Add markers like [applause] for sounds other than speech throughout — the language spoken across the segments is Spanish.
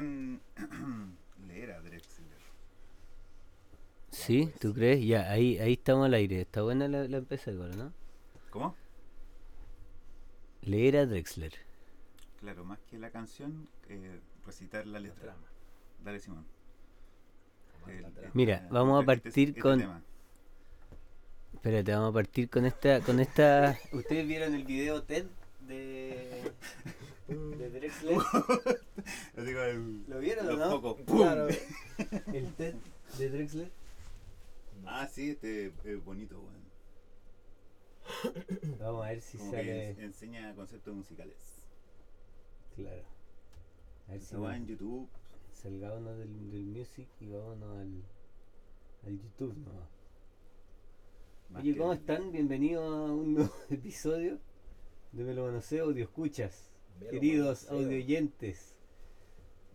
bacán [clears throat] leer a Drexler. ¿Sí? ¿Tú crees? Ya, ahí, ahí estamos al aire. Está buena la, la empresa ¿no? ¿Cómo? Leer a Drexler. Claro, más que la canción, eh, recitar la letra. Dale, Simón. El-. Mira, este- vamos a este- partir este con- tema. Espérate, vamos a partir con esta, con esta. [laughs] ¿Ustedes vieron el video TED de, de Drexler? [laughs] ¿Lo vieron o los no? focos. ¡Pum! Claro. [laughs] El TED de Drexler. Ah, sí, este es bonito, weón. [coughs] Vamos a ver si Como sale. ens- enseña conceptos musicales. Claro. A ver si va en YouTube. salgámonos del, del music y vámonos al, al YouTube nomás. más Oye, ¿cómo están? Bienvenidos a un nuevo [laughs] episodio de Me lo manoseo audio escuchas. Queridos manoseo. audio oyentes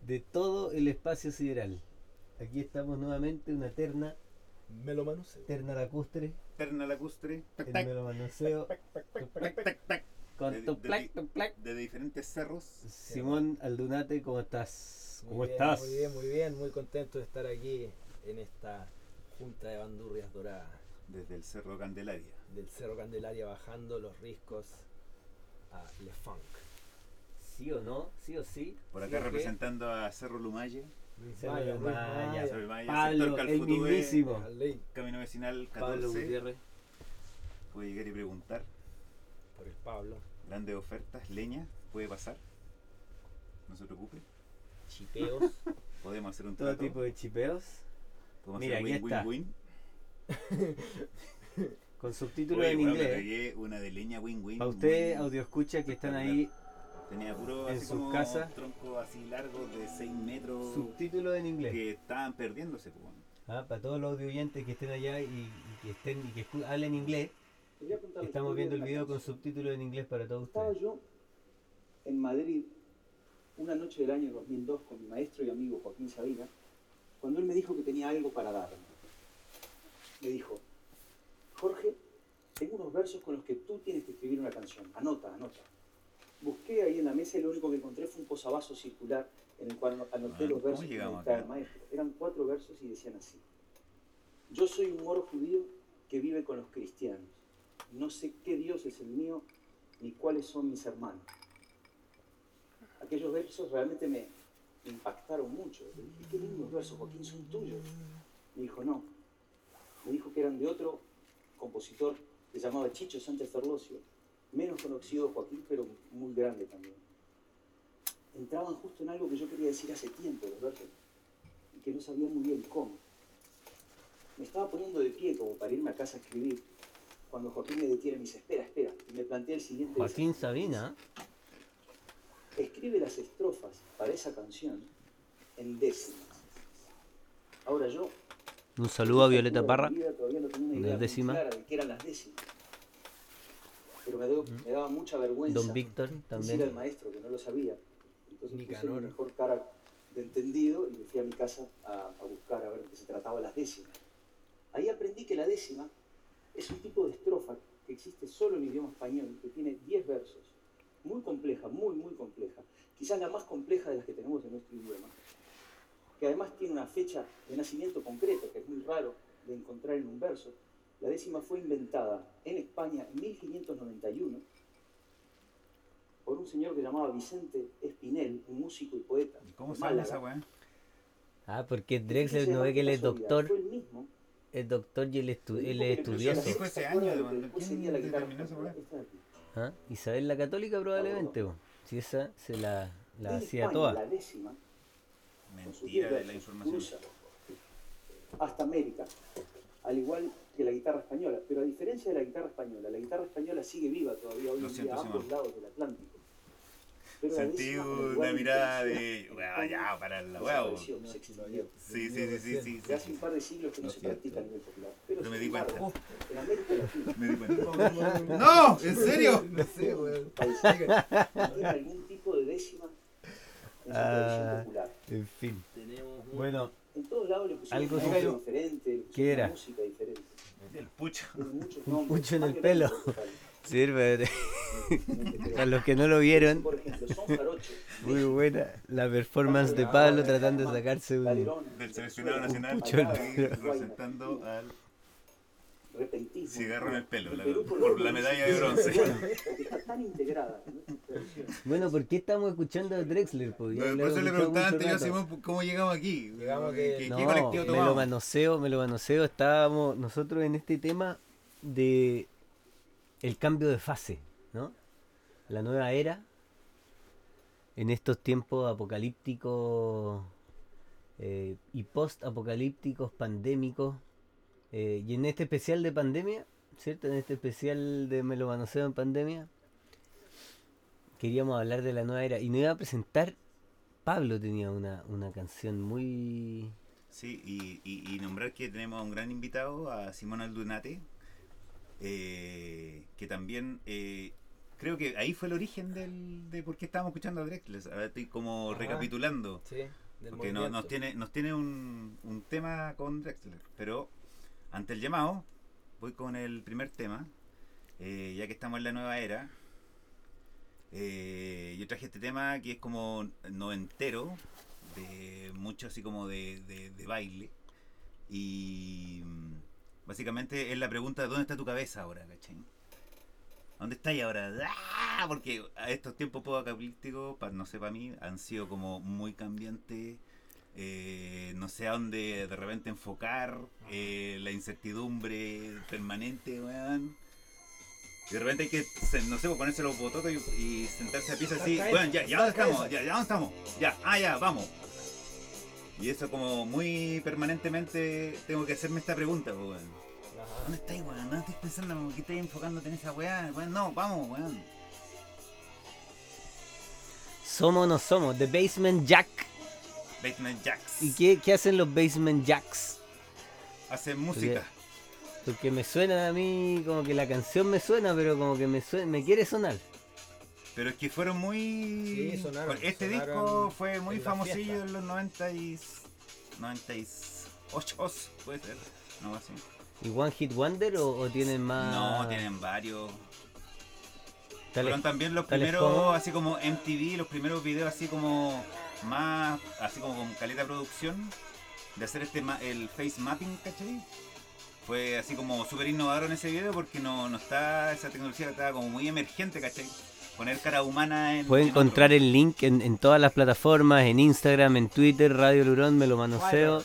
de todo el espacio sideral. Aquí estamos nuevamente, una terna, Me lo manoseo. terna lacustre, Terna lacustre. el tac, me lo manoseo, tac, tac, tac, con De- de- diferentes cerros. Simón Aldunate, ¿cómo estás? ¿Cómo Muy bien, estás? Muy bien, muy bien. Muy contento de estar aquí en esta junta de bandurrias doradas Desde el cerro Candelaria. del Cerro Candelaria bajando los riscos a Le Funk. ¿Sí o no? ¿Sí o sí? Por ¿Sí acá representando a Cerro Lumaye. Cerro Maya, Luis Maya. Maya, Cerro Lumaye, Pablo, sector el mismísimo. Camino vecinal Pablo 14. Gutiérrez. Puede llegar y preguntar. por el Pablo. Grandes ofertas, leña, puede pasar. No se preocupe. Chipeos. [laughs] Podemos hacer un Todo trato. tipo de chipeos. Podemos Mira, hacer aquí está. win-win-win. [laughs] Con subtítulos Oye, en inglés. una de leña win-win. Para ustedes, audio escucha que están ahí, Tenía puro en así sus como casas. tronco así largo de 6 metros subtítulos en inglés. que estaban perdiéndose. pues. Ah, para todos los audio oyentes que estén allá y, y que estén y que hablen inglés, estamos viendo el video con subtítulos en inglés para todos Estaba ustedes. yo en Madrid una noche del año 2002 con mi maestro y amigo Joaquín Sabina, cuando él me dijo que tenía algo para darme. Me dijo, Jorge, tengo unos versos con los que tú tienes que escribir una canción. Anota, anota. Busqué ahí en la mesa y lo único que encontré fue un posavasos circular en el cual anoté Ah, los ¿cómo versos que acá? el maestro. Eran cuatro versos y decían así. Yo soy un moro judío que vive con los cristianos. No sé qué Dios es el mío ni cuáles son mis hermanos. Aquellos versos realmente me impactaron mucho. Le dije, qué lindos versos, Joaquín, son tuyos. Me dijo, no. Me dijo que eran de otro compositor que se llamaba Chicho Sánchez Ferlosio, menos conocido Joaquín, pero muy grande también. Entraban justo en algo que yo quería decir hace tiempo, versos, y que no sabía muy bien cómo. Me estaba poniendo de pie como para irme a casa a escribir, cuando Joaquín me detiene y me dice, espera, espera, y me plantea el siguiente Joaquín desafío. Sabina, Escribe las estrofas para esa canción en décimas. Ahora yo... un saludo a Violeta Parra. Todavía no tenía una Las idea muy décimas. clara de qué eran las décimas. Pero me, dio- me daba mucha vergüenza Don Víctor decirle al también. maestro que no lo sabía. Entonces puse Nicanor. mi mejor cara de entendido y me fui a mi casa a, a buscar a ver de qué se trataba las décimas. Ahí aprendí que la décima es un tipo de estrofa que existe solo en idioma español, que tiene 10 versos. Muy compleja, muy, muy compleja. Quizás la más compleja de las que tenemos en nuestro idioma. Que además tiene una fecha de nacimiento concreta, que es muy raro de encontrar en un verso. La décima fue inventada en España en 1591 por un señor que se llamaba Vicente Espinel, un músico y poeta. ¿Y ¿Cómo sabe esa weá? Ah, porque Drexler no ve que él es doctor, Fue el mismo. es doctor y él, estu- el que estudioso. Dijo ese ¿Se año, ¿quién sería la guitarra determinó esa weá? ¿Ah? Isabel la Católica probablemente, bo. si esa se la, la hacía España, toda. La décima, Mentira de la información. cruza hasta América, al igual que la guitarra española. Pero a diferencia de la guitarra española, la guitarra española sigue viva todavía hoy en día a ambos lados del Atlántico. Pero la Sentí una mirada la de. Weá, ya, para la extinguió. Sí, sí, sí, sí, sí. Hace un par de siglos que no se practica a nivel popular. Pero No me di cuenta. en América Latina, Me di cuenta. ¡No! ¿En serio? [laughs] No sé, weón. tiene algún tipo de décima en su Ah. tradición popular. En fin. Tenemos un- Bueno, En todos lados le pusieron Algo diferente, le pusieron ¿Qué una era? música diferente. El pucho. Un pucho en el pelo. sirve. Para los que no lo vieron. Muy buena la performance de Pablo tratando de sacarse un... Del seleccionado nacional pucho en el ahí pelo. representando al repentismo. cigarro en el pelo, la- por la medalla de bronce. Porque está tan integrada. Bueno, ¿por qué estamos escuchando a Drexler? Pues ya Por lo eso le preguntaba antes yo. Simón cómo llegamos aquí. Llegamos ¿Qué, que- qué No, colectivo me lo manoseo, me lo manoseo. Estábamos nosotros en este tema de el cambio de fase, ¿no? La nueva era en estos tiempos apocalípticos eh, y post-apocalípticos, pandémicos, eh, y en este especial de pandemia, ¿cierto? En este especial de Me lo manoseo en pandemia, queríamos hablar de la nueva era y nos iba a presentar. Pablo tenía una, una canción muy Sí, y, y- y nombrar que tenemos a un gran invitado, a Simón Aldunate, eh, que también eh, creo que ahí fue el origen del, de por qué estábamos escuchando a Drexler. Ahora estoy como Ajá. recapitulando. Sí, del Porque no- nos tiene, nos tiene un, un tema con Drexler. Pero ante el llamado, voy con el primer tema. eh, ya que estamos en la nueva era. eh, yo traje este tema que es como noventero. De mucho así como de, de- baile. Y mm, básicamente es la pregunta: ¿dónde está tu cabeza ahora, cachai? ¿Dónde estáis ahora? ¡Ah! Porque a estos tiempos apocalípticos, para no sé, para mí, han sido como muy cambiantes. Eh, no sé a dónde de repente enfocar. eh, la incertidumbre permanente, weón. Y de repente hay que, no sé, ponerse los bototos y, y sentarse a piso así. Bueno, ya, ya dónde estamos, ya, ya dónde estamos. Ya, ah, ya, vamos. Y eso como muy permanentemente tengo que hacerme esta pregunta, pues, weón. ¿Dónde estáis, weón? No estés pensando como que estáis enfocándote en esa weá. Weón, no, vamos, weón. Somos o no somos, The Basement Jack. Basement Jacks. ¿Y qué, qué hacen los Basement Jacks? Hacen música. Porque me suena a mí, como que la canción me suena, pero como que me suena, me quiere sonar. Pero es que fueron muy. Sí, sonaron, Este sonaron disco fue muy en famosillo en los 90 y. 98, puede ser. No, así. ¿Y One Hit Wonder o, o tienen más? No, tienen varios. tales- Fueron también los primeros, como- así como MTV, los primeros videos así como más, así como con caleta producción, de hacer este ma- el face mapping, ¿cachai? Fue así como súper innovador en ese video porque no, no está, esa tecnología estaba como muy emergente, ¿cachai? Poner cara humana en... Pueden en otro. encontrar el link en, en todas las plataformas, en Instagram, en Twitter, Radio Lurón, me lo manoseo.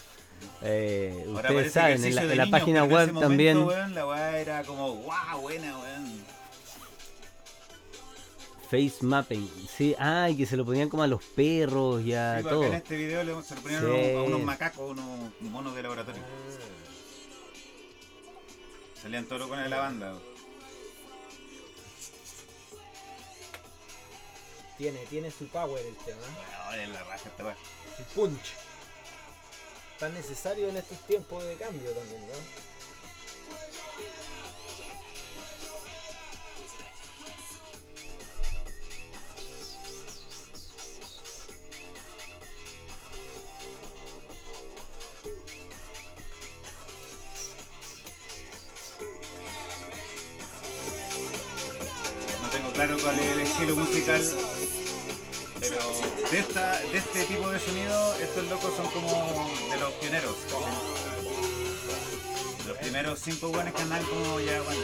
Eh, ustedes saben, en la, ejercicio de en la niños, página web también. weón, la weá era como, wow, buena, weón. Face mapping, sí, ay, que se lo ponían como a los perros y a Sí, porque todo. en este video le- se lo ponían Sí. a unos- a unos macacos, unos monos de laboratorio. Salían todos con la banda. Tiene, tiene su power el tema, Bueno, es la raja su punch. Tan necesario en estos tiempos de cambio también, ¿no? Claro cuál es el estilo musical. Pero de, esta, de este tipo de sonido, estos locos son como de los pioneros. ¿cachai? Los primeros cinco buenos que andan como ya, bueno.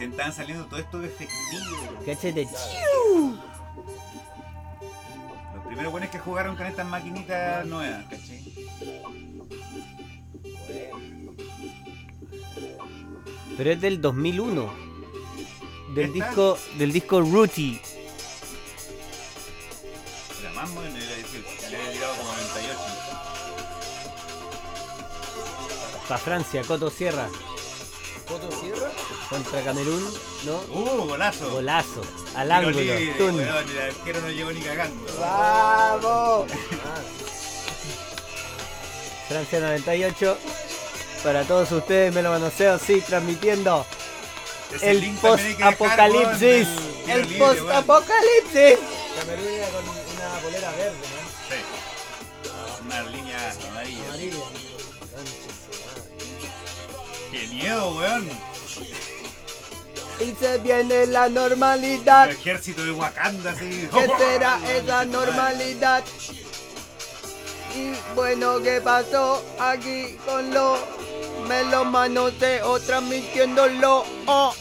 Estaban saliendo todo esto de efectivo. Cáchate, Los primeros buenos que jugaron con estas maquinitas nuevas, ¿cachai? pero es del 2001. Del disco, del disco Rooty. Era más moderno, era decir, le había tirado como 98. Para Francia, Coto Sierra. Contra Camerún, ¿no? ¡Uh, golazo! Golazo. Al Tiro ángulo. libre, el arquero no llegó ni cagando. ¡Vamos! ah, [laughs] Francia 98. Para todos ustedes me lo manoseo, sí, transmitiendo Ese el post-apocalipsis. El post-apocalipsis. Camerún era con una polera verde, ¿no? Sí. Una línea amarilla. Amarilla. ¡Qué miedo, weón! Y se viene la El normalidad. ejército de Wakanda, así. ¿Qué será esa normalidad? Y bueno, ¿qué pasó aquí con lo melómanos transmitiéndolo? Oh,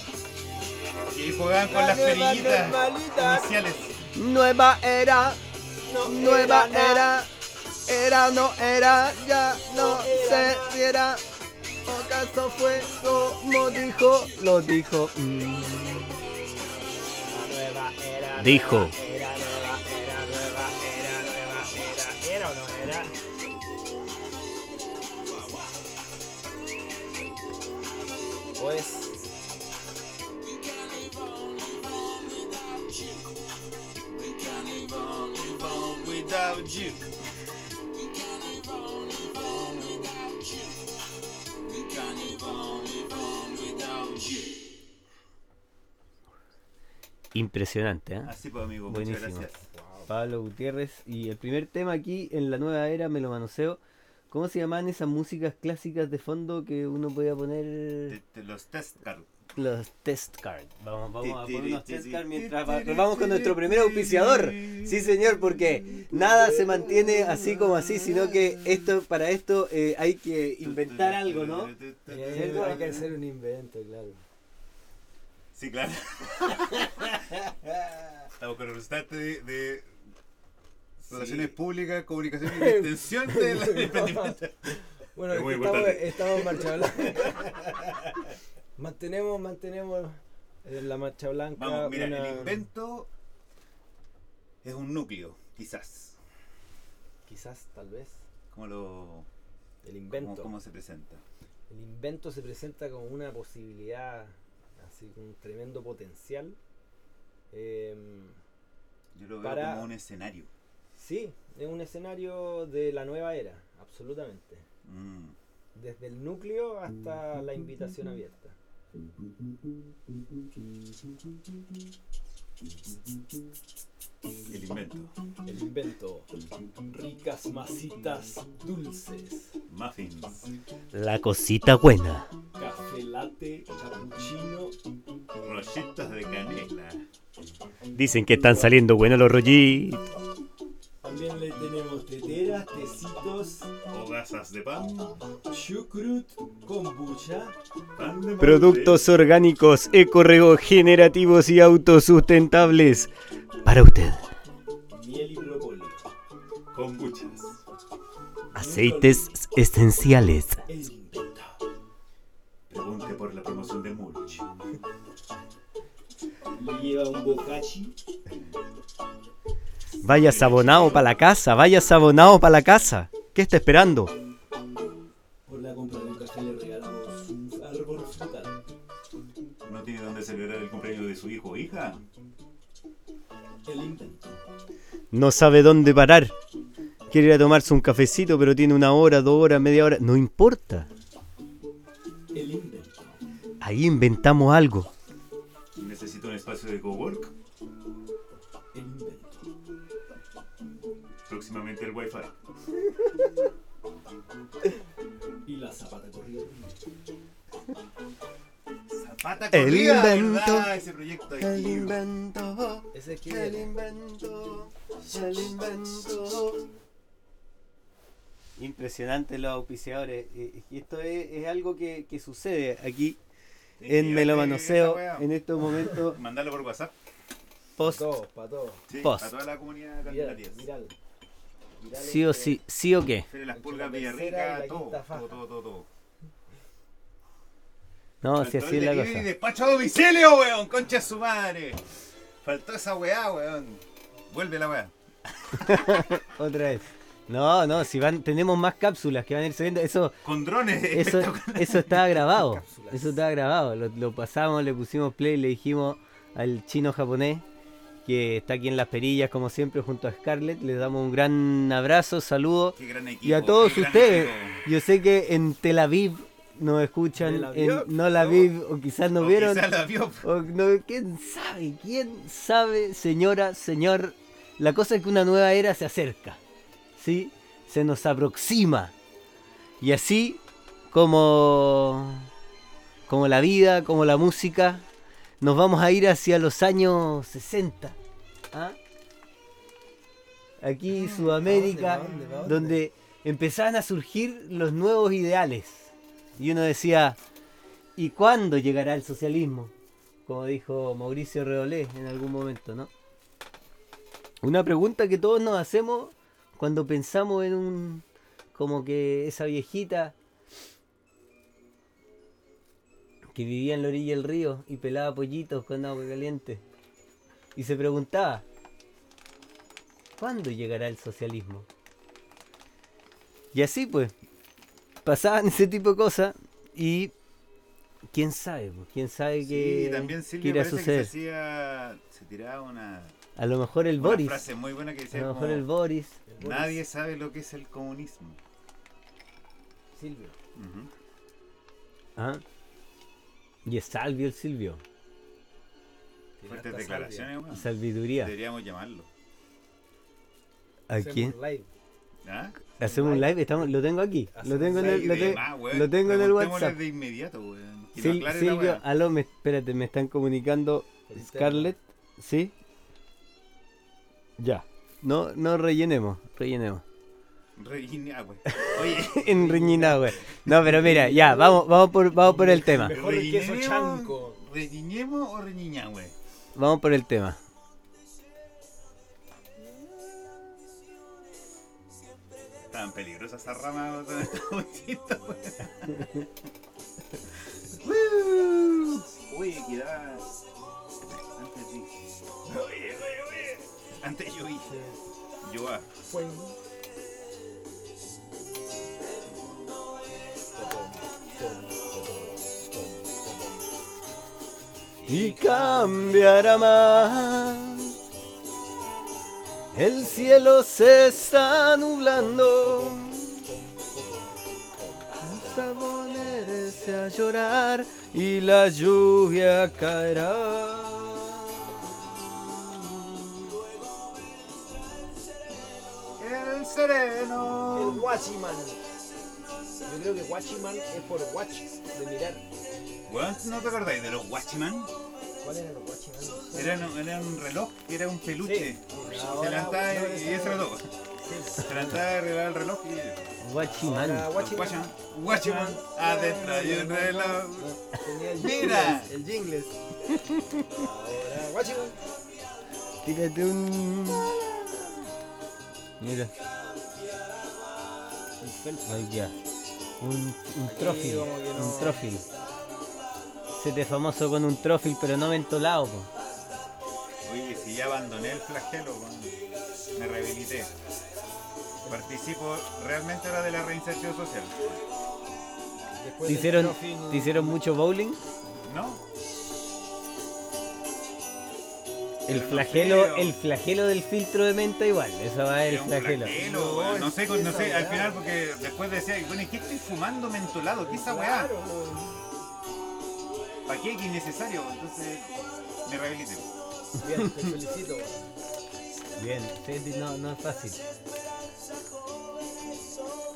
Y juegan con La las perillitas iniciales. nueva era, No nueva era era, era no era, ya no No sé era si era. ¿O acaso fue como dijo? Lo dijo. mm. Dijo. nueva Era nueva, Impresionante, ¿eh? Así pues, amigo. Buenísimo. Muchas gracias. Pablo Gutiérrez. Y el primer tema aquí en la nueva era me lo manoseo. ¿Cómo se llamaban esas músicas clásicas de fondo que uno podía poner? De- de los test cards. Los test cards. Vamos, vamos a poner unos test cards mientras ti, vamos con nuestro primer auspiciador. Sí, señor, porque nada se mantiene así como así, sino que esto para esto eh, hay que inventar algo, ¿no? Eh, hay que hacer un invento, claro. Sí, claro. [laughs] Estamos con el representante de, de Relaciones Públicas, Comunicación y [laughs] Extensión del [laughs] emprendimiento. Bueno, Es estamos, estamos en marcha blanca. mantenemos, mantenemos en la marcha blanca. Vamos, mira, una- el invento es un núcleo, quizás. Quizás, tal vez. ¿Cómo lo El invento. cómo se presenta? El invento se presenta como una posibilidad, así un tremendo potencial. Em, Yo lo veo Para- como un escenario. sí, es un escenario de la nueva era, absolutamente. Mm. Desde el núcleo hasta la invitación abierta. El invento. El invento. Ricas masitas dulces. Muffins. La cosita buena. Café latte, cappuccino. Rollitos de canela. Dicen que están saliendo buenos los rollitos. También le tenemos teteras, tecitos, Hogazas de pan. chucrut, kombucha. Pan de Productos orgánicos, ecoregenerativos y autosustentables. Para usted. miel y propóleo. molde, Kombuchas. Aceites esenciales. Pregunte por la promoción de Mulch. Le lleva un bocachi. Vaya sabonado para la casa, vaya sabonado para la casa. ¿Qué está esperando? Por la compra de un café le regalamos un árbol frutal. ¿No tiene dónde celebrar el cumpleaños de su hijo o hija? El invento. No sabe dónde parar. Quiere ir a tomarse un cafecito, pero tiene una hora, dos horas, media hora. No importa. El invento. Ahí inventamos algo. ¿Necesita un espacio de cowork? Próximamente el Wi-Fi. Y la zapata corriente. Zapata El corrida, invento. ¿verdad? Ese proyecto aquí. invento. Ese es que invento. El invento. Impresionante los auspiciadores. Y esto es, es algo que, que sucede aquí en Melomanoseo en estos momentos [laughs] Mandarlo por WhatsApp. post. Para todos, para todos. Sí, Post. toda la comunidad. Viral Sí o sí, sí o qué. Las pulgas y Villarrica, la todo, todo, todo, todo. No, si así es la cosa. y despacho a domicilio, weón, concha de su madre. Faltó esa weá, weón. Vuelve la weá. [laughs] Otra vez. No, no, si van, tenemos más cápsulas que van a ir subiendo. Eso, Con drones. [laughs] eso, eso estaba grabado. Eso estaba grabado. Lo, lo pasamos, le pusimos play, le dijimos al chino japonés que está aquí en las perillas como siempre junto a Scarlett. Le damos un gran abrazo, saludo. Qué gran equipo. Y a todos ustedes. equipo. Yo sé que en Tel Aviv nos escuchan ¿De la en? No la No. vi o quizás no O vieron. quizá la vio. o no- ¿Quién sabe? ¿Quién sabe, señora, señor? La cosa es que una nueva era se acerca. ¿Sí? Se nos aproxima. Y así como, como la vida, como la música, nos vamos a ir hacia los años 60. ¿ah? Aquí Sudamérica, ¿Pa dónde, pa dónde? donde empezaban a surgir los nuevos ideales. Y uno decía, ¿y cuándo llegará el socialismo? Como dijo Mauricio Reolé en algún momento, ¿no? Una pregunta que todos nos hacemos cuando pensamos en un... como que esa viejita que vivía en la orilla del río y pelaba pollitos con agua caliente. Y se preguntaba, ¿cuándo llegará el socialismo? Y así pues, pasaban ese tipo de cosas y quién sabe, pues, quién sabe qué, Sí, también a parece suceder. que se hacía, se tiraba una, A lo mejor el una Boris, frase muy buena que a decía lo como, mejor el Boris. El Boris nadie sabe lo que es el comunismo. Silvio. Ujú. ¿ah? Y es Salvio el Silvio, Fuertes declaraciones, weón. sabiduría. Deberíamos llamarlo. ¿A quién? Hacemos live. ¿Ah? Hacemos un live, estamos, lo tengo aquí, lo tengo en el, lo, te- más, weón. lo tengo en el WhatsApp. de inmediato, weón. Sil- Silvio, aló, me, espérate, me están comunicando. Scarlett, ¿sí? Ya. No, no rellenemos, rellenemos. Weón. Oye. [laughs] en. No, pero mira, ya, vamos, vamos por, vamos por el tema. Mejor el queso ¿Reguinemos- chanco. ¿Reguiñemos o weón? Vamos por el tema. Tan peligrosa esa rama chistos, [laughs] Uy, queda. Antes sí. Oye, oye, oye. Antes yo hice. Yo ah. Y cambiará más. El cielo se está nublando. Hasta ponerse a llorar y la lluvia caerá. El El sereno. Yo creo que Watchman es por watch, de mirar. Weón, ¿no te acordáis de los Watchman? ¿Cuál era los Watchman? Era, un- era un reloj que era un peluche. Sí. Se levantaba y, y eso era todo. Sí. Se levantaba y arreglaba el reloj y. Watchman. Watchman. Watchman. Adentro hay un reloj. Tenía el Mira. El jingles. Ahora Watchman. Tírate un. Mira, ahí ya. Un, un no- Un trofil. Se te famoso con un trofil, pero no mentolado, po. Oye, si ya abandoné el flagelo, me rehabilité. Participo realmente ahora de la reinserción social. Después ¿Te del hicieron, ¿Te hicieron mucho bowling? ¿No? El flagelo, el flagelo del filtro de menta igual, eso va el Es un flagelo. flagelo, No, sé, que no sé, al final porque después decía, bueno, ¿y qué estoy fumando mentolado? ¿Qué es esa weá? ¿Para qué? ¿Qué innecesario? Entonces me rehabilité. Bien, te felicito. Bien, no, no es fácil.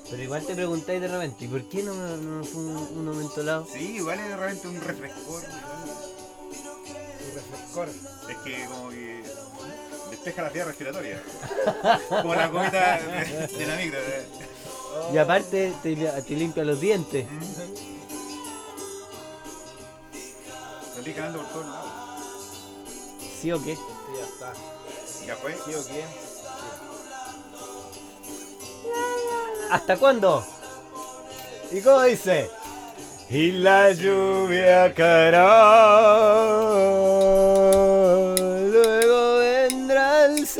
Pero igual te preguntáis de repente, ¿y por qué no, me- no fue un, uno mentolado? Sí, igual es de repente un refrescor. Es que como que despeja la vía respiratoria. [laughs] como la comita de, de la micro. Y aparte te, te limpia los dientes. Salí ganando por todos lados. ¿Sí o qué? Ya está. Ya fue. ¿Sí o qué? ¿Hasta cuándo? ¿Y cómo dice? Y la lluvia caerá.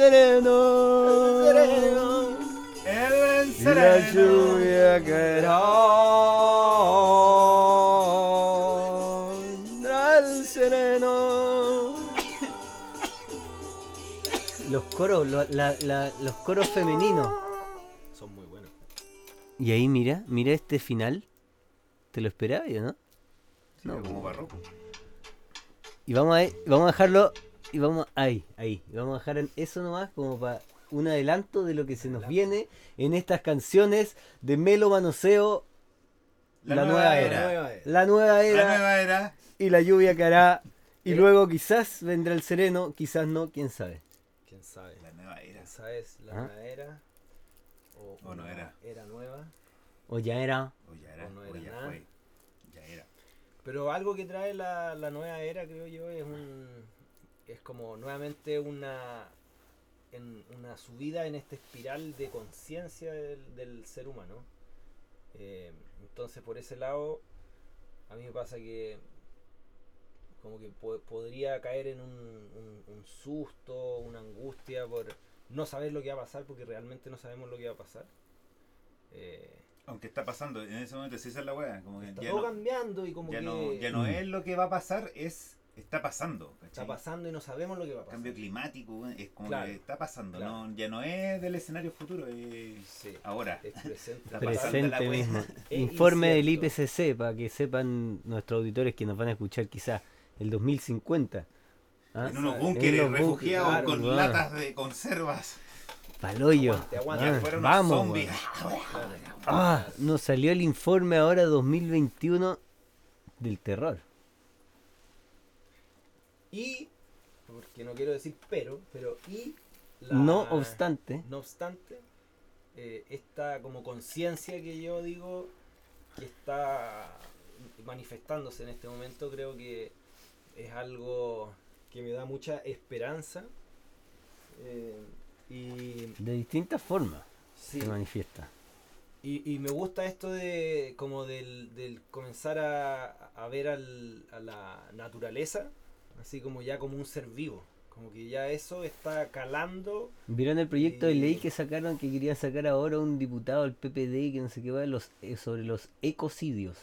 El sereno. El Y la lluvia caerá. El sereno. Los coros, lo- la- la- los coros femeninos. Son muy buenos. Y ahí mira, mira este final. ¿Te lo esperabas, no? Sí, No, como barroco. Y vamos a, vamos a dejarlo. Y vamos ahí, ahí. Y vamos a dejar en eso nomás como para un adelanto de lo que se nos viene en estas canciones de Melo Manoseo, La nueva era. La nueva era. la nueva era La nueva era. y la lluvia que hará. Y Eh. luego quizás vendrá el sereno, quizás no, quién sabe. ¿Quién sabe? La nueva era. Esa es la Ah. nueva era. O, O no era. Era nueva. O ya era. O ya era. O no o era ya nada. fue. Ya era. Pero algo que trae la, la nueva era, creo yo, es un. Es como nuevamente una. En una subida en esta espiral de conciencia del, del ser humano. Eh, entonces, por ese lado, a mí me pasa que. Como que po- podría caer en un, un- un susto, una angustia por no saber lo que va a pasar, porque realmente no sabemos lo que va a pasar. Eh, Aunque está pasando, en ese momento sí esa es la weá. Como que está ya todo no, cambiando y como ya que no, ya no Mm. es lo que va a pasar, es está pasando. ¿cachai? está pasando y no sabemos lo que va a pasar. Cambio climático, es como Claro, que está pasando. claro. No, ya no es del escenario futuro, es Sí. ahora. Es presente. Presente mismo. [laughs] Informe del. IPCC para que sepan nuestros auditores que nos van a escuchar quizás el 2050. ¿Ah? En unos búnkeres refugiados claro, con latas de conservas. Paloyo. Aguante, aguante. Ah, vamos. zombies. Ah, nos salió el informe ahora 2021 del terror. Y, porque no quiero decir pero, pero y la- No obstante, no obstante, eh, esta como conciencia que yo digo que está manifestándose en este momento, creo que es algo que me da mucha esperanza. eh, y de distintas formas sí, se manifiesta. Y, y me gusta esto de como del, del comenzar a, a ver al- a la naturaleza, así como ya como un ser vivo, como que ya eso está calando. ¿Vieron el proyecto de ley que sacaron, que querían sacar ahora un diputado del PPD que no sé qué va, los, eh, sobre los ecocidios?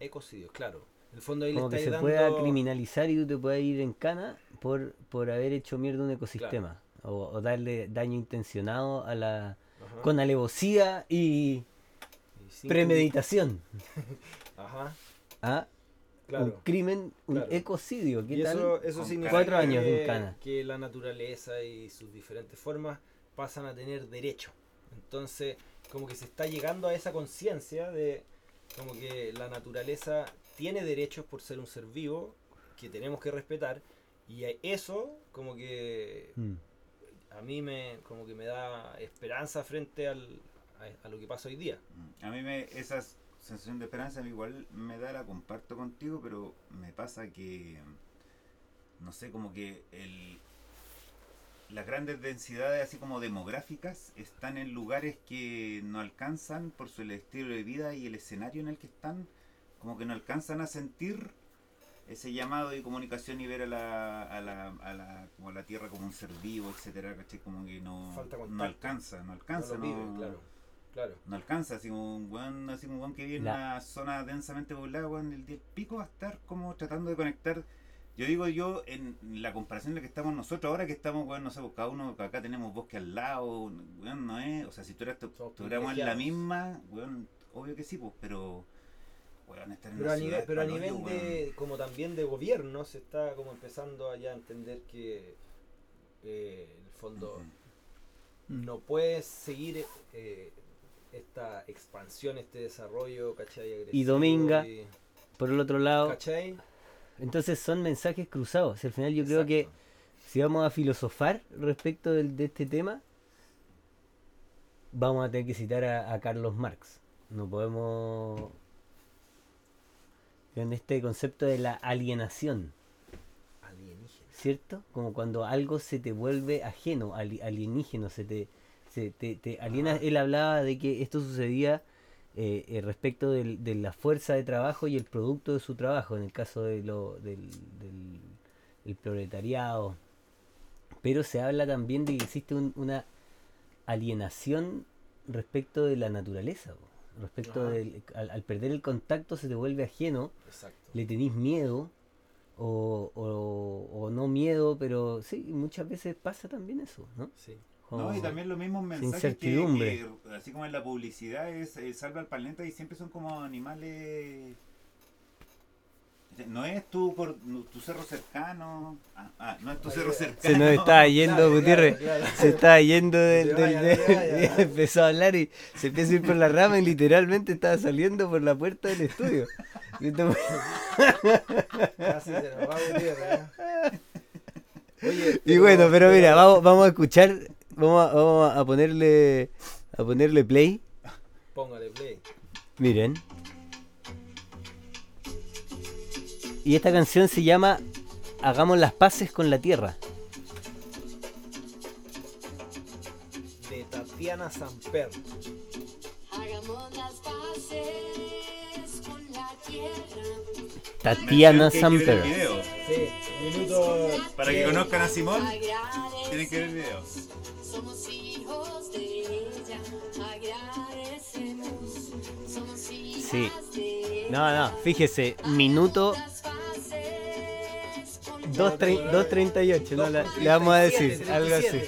Ecocidios, claro. En el fondo ahí Como le que se pueda criminalizar y tú te puedas ir en cana por, por haber hecho mierda un ecosistema. O, o darle daño intencionado a la... Ajá. con alevosía y Y premeditación. [laughs] Ajá, ¿Ah? Un crimen, un Claro. ecocidio. ¿Qué Y tal? eso, eso significa Cuatro años que, cana. que la naturaleza y sus diferentes formas pasan a tener derecho. Entonces, como que se está llegando a esa conciencia de como que la naturaleza tiene derechos por ser un ser vivo que tenemos que respetar y eso como que Mm. a mí me como que me da esperanza frente al, a, a lo que pasa hoy día. A mí me, esa sensación de esperanza igual me da, la comparto contigo, pero me pasa que, no sé, como que el, las grandes densidades así como demográficas están en lugares que no alcanzan por su estilo de vida y el escenario en el que están, como que no alcanzan a sentir ese llamado de comunicación y ver a la, a la, a la, como a la tierra como un ser vivo, etcétera, ¿cachai? Como que no, no alcanza, no alcanza, no vive, no- claro. Claro. no alcanza, así como un weón, así como un weón que vive en La- una zona densamente poblada, weón, el día pico va a estar como tratando de conectar. Yo digo yo, en la comparación de la que estamos nosotros, ahora que estamos, weón, no sé, pues, cada uno, que acá tenemos bosque al lado, weón, no es, o sea, si tú eras, Somos tuviéramos en la misma, weón, obvio que sí, pues, pero, weón, estar en Pero a nivel, pero a nivel hoyo, de, como también de gobierno, se está como empezando allá a entender que eh, en el fondo Ujú. no puedes seguir eh, esta expansión, este desarrollo, ¿cachai? Agresivo Dominga. y- Por el otro lado, ¿cachai? entonces son mensajes cruzados. Al final yo creo que si vamos a filosofar respecto del- de este tema, vamos a tener que citar a, a Carlos Marx. No podemos... En este concepto de la alienación, Alienígena. ¿cierto? Como cuando algo se te vuelve ajeno, ali- alienígeno, se te, se te, te aliena. Ajá. Él hablaba de que esto sucedía eh, eh, respecto del- de la fuerza de trabajo y el producto de su trabajo, en el caso de lo, del, del el proletariado. Pero se habla también de que existe un- una alienación respecto de la naturaleza. Respecto del, al, al perder el contacto se te vuelve ajeno Exacto. le tenéis miedo o, o, o no miedo, pero sí, muchas veces pasa también eso, ¿no? Sí. No, y también los mismos mensajes que, que, así como en la publicidad es eh, salva al planeta y siempre son como animales no es tu, cor- tu cerro cercano. Ah, ah, no es tu cerro Se cercano. Se nos está yendo, Claro, Gutiérrez. claro, claro. Se está yendo del, [laughs] empezó a hablar y se empieza a ir por la rama y literalmente estaba saliendo por la puerta del estudio. Y esto- [laughs] Casi se nos va Gutiérrez. [laughs] Oye, Y bueno, pero mira, vamos, vamos a escuchar, vamos a, vamos a ponerle a ponerle play. Póngale play. Miren. Y esta canción se llama Hagamos las paces con la tierra. De Tatiana Samper. Hagamos las paces con la tierra. Tatiana Samper. Sí, minuto. Para que conozcan a Simón, tienen que ver el video. Somos hijos de ella. Agradecemos. Somos hijas Sí. de ella. No, no, fíjese, minuto Las paces con 2.30 2.38, no, la- le vamos a decir, 37, algo así.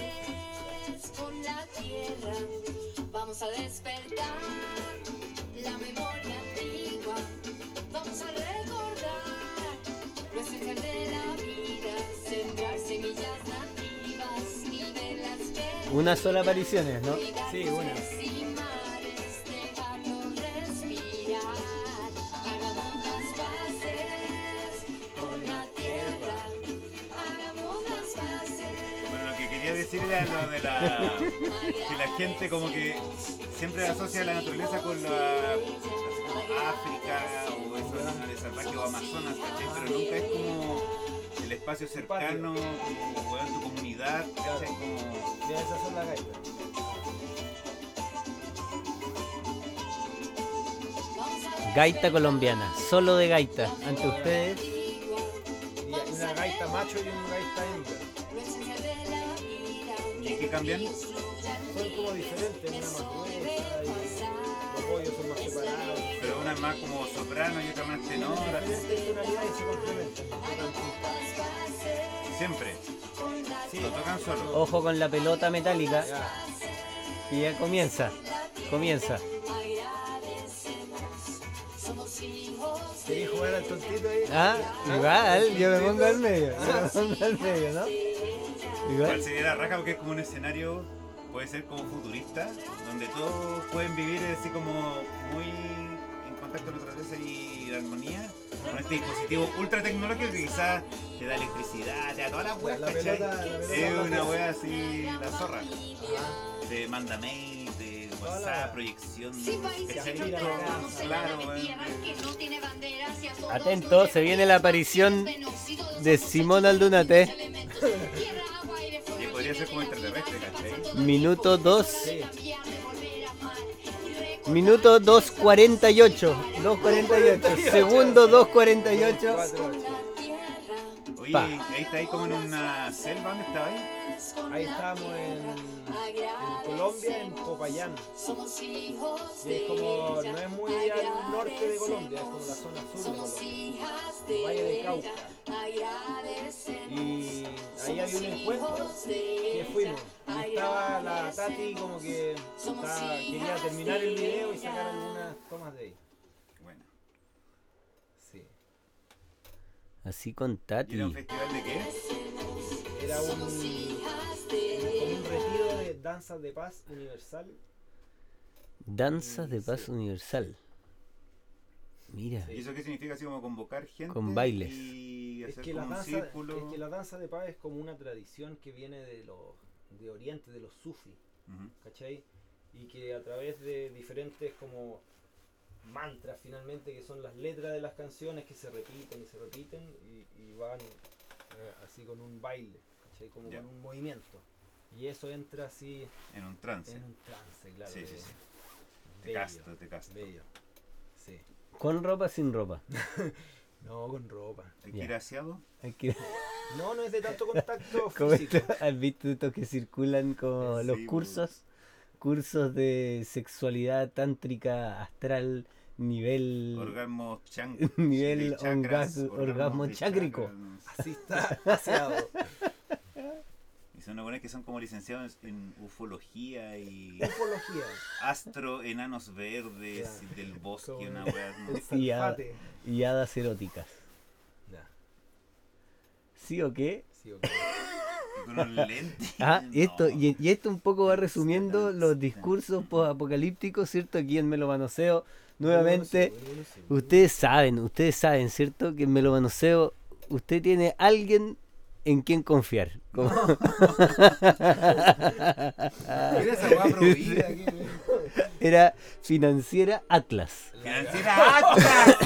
Una sola aparición es, ¿no? Sí. Bueno, lo que quería decir era lo de la. que la gente como que siempre asocia la naturaleza con la. como África o esos animales salvajes o Amazonas, ¿cachai? Pero nunca es como el espacio cercano, weón, tu comunidad, ¿cachai? Como. Mira, esas son las gaitas. Gaita colombiana, solo de gaita. Ante ustedes, Y una gaita macho y una gaita hembra. ¿Y qué cambian? Son como diferentes, una más gruesa y pollos son más separados. Pero una es más como soprano y otra más tenor, así. Diferentes tonalidades se complementan. siempre. Sí. Lo tocan solo. ojo con la pelota metálica Ya. y ya comienza. Comienza. ¿Queréis jugar al tontito ahí? Ah, igual, yo me pongo al medio. Yo me pongo al medio, ¿no? Igual Igual. sería la raja porque es como un escenario, puede ser como futurista, donde todos pueden vivir así como muy en contacto con la naturaleza y la armonía, con este dispositivo ultra tecnológico que quizás te da electricidad, te da toda la weá, La la pelota Es una wea así, la zorra. Ajá. Te manda mail, la- WhatsApp, proyección, Sí, tenemos claro, Atento, se viene la aparición de Simón Aldunate. De elementos de tierra, agua, aire, fuego, Y podría ser como extraterrestre, ¿cachai? Minuto 2. Sí. Minuto 2.48. 2.48. Segundo 2.48. Cuatro, ocho. Oye, ahí está ahí como en una selva, ¿dónde estaba ahí? Ahí estamos en, en Colombia, en Popayán. Somos hijos Y es como, no es muy al norte de Colombia, es como la zona sur de Somos Colombia. hijas el Valle de del. Cauca. Y ahí había un encuentro que fuimos. Y estaba la Tati como que estaba- quería terminar el video y sacar algunas tomas de ahí. Bueno. Sí. Así con ¿Y Tati. era un festival de qué? Era un, como un retiro de danzas de paz universal. Danzas de paz universal. Mira. Sí. ¿Y eso qué significa? Así como convocar gente. Con bailes. Y Es que, la un danza, círculo. es que la danza de paz es como una tradición que viene de los de Oriente, de los sufis. Ujú. ¿cachai? Y que a través de diferentes como mantras finalmente, que son las letras de las canciones que se repiten y se repiten y, y van eh, así con un baile, ¿cachai? Como con un movimiento. Y eso entra así En un trance. en un trance, claro. Sí, sí, de- sí. Te bello, casto, te casto. bello. Sí. ¿Con ropa sin ropa? [laughs] No con ropa. ¿Te Ya. quiere aseado? Hay que- No, no es de tanto [laughs] contacto físico. esto- ¿Has visto estos que circulan como [laughs] Sí, los cursos? Cursos de sexualidad tántrica astral nivel Orgasmo chan Nivel chakras, orgasmo de chácrico. Así está aseado. Y son buenos que son como licenciados en ufología y Ufología. astro enanos verdes y del bosque, Como una wea. ¿no? [laughs] Y y hadas eróticas. ¿Sí o qué? Sí, con unos lentes. [laughs] Ah, y esto, y, y esto un poco va resumiendo los discursos apocalípticos, ¿cierto? Aquí en Melomanoseo, nuevamente, ustedes saben, ustedes saben, ¿cierto? Que en Melomanoseo usted tiene alguien en quien confiar. [laughs] Era financiera Atlas. Financiera Atlas.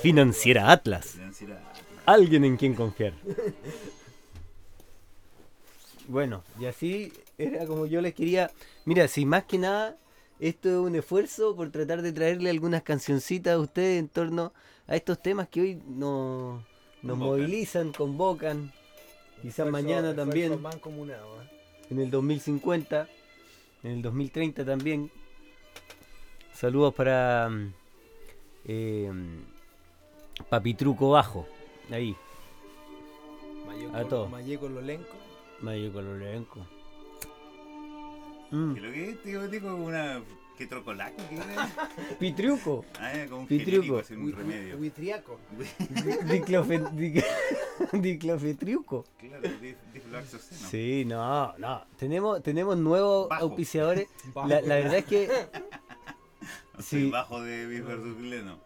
Financiera Atlas. Alguien en quien confiar. Bueno, y así era como yo les quería. Mira, si más que nada, esto es un esfuerzo por tratar de traerle algunas cancioncitas a ustedes en torno a estos temas que hoy nos, nos Convocan. movilizan, convocan. Quizás Esfuerzo- mañana también, ¿eh? en el 2050, en el 2030 también. Saludos para mm, eh, Papitruco Bajo, ahí. Mayeco- A todo. Mayeco Lolenco. Mayo Colorenco. Mm. ¿Qué lo que es, tío? Digo, una. ¿Qué trocolaco? ¿Qué era? Pitruco. Ah, un Pitruco. genérico, así, un remedio. Huitriaco. [laughs] Diclofe- dic- [laughs] Diclofetriuco. Claro, di- difloxaceno. Sí, no, no. Tenemos, tenemos nuevos Bajo. auspiciadores. [laughs] La, la verdad es que No soy Sí. bajo de biferduleno.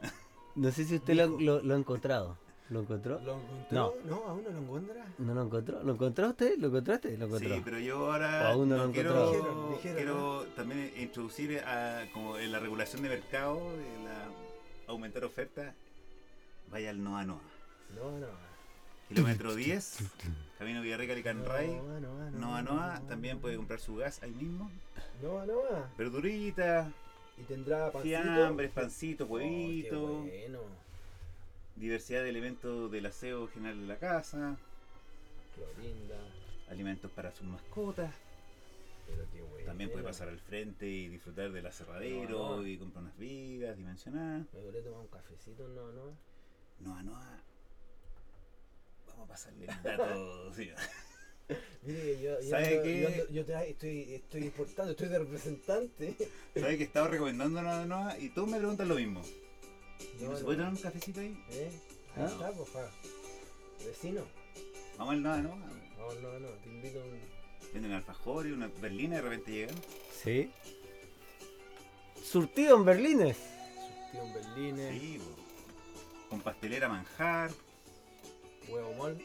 no sé si usted lo, lo- lo ha encontrado. ¿Lo encontró? ¿Lo encontró? No. No, aún no lo encuentra. ¿No lo encontró? ¿Lo encontró usted? ¿Lo encontraste? ¿Lo encontró? Sí, pero yo ahora aún no lo no quiero. Dijeron, dijeron, quiero también introducir a, como en la regulación de mercado, de la, aumentar oferta, vaya al Noa Noa. No, no. Kilómetro 10, Camino Villarreal y Canray. no, no, Noa no, Noa no, también puede comprar su gas ahí mismo. No, no. Verdurita, Y tendrá pancito. fiambres, pancitos, Oh, qué huevitos, bueno. Diversidad de elementos del aseo general de la casa, Qué linda. alimentos para sus mascotas. Pero qué bueno. También puede pasar al frente y disfrutar del aserradero No, no. y comprar unas vigas dimensionadas. Me a tomar un cafecito, no, no. Noa Noa. Vamos a pasarle el dato. [laughs] sí. Mire, yo, yo, ¿Sabe ando- qué? yo, yo tra- estoy, estoy importando, estoy de representante. ¿Sabes que estaba recomendando Noa Noa? Y todos me preguntan lo mismo. ¿Y No, ¿No se puede tomar un cafecito ahí? ¿Eh? Ahí Ah. está, pues, pa. Vecino. Vamos al Noa. No, no, no, te invito a un. Venden alfajores, una berlina y de repente llegan. Sí. Surtido en Berlines. Surtido en Berlines, Sí, bo. con pastelera manjar. huevo mol.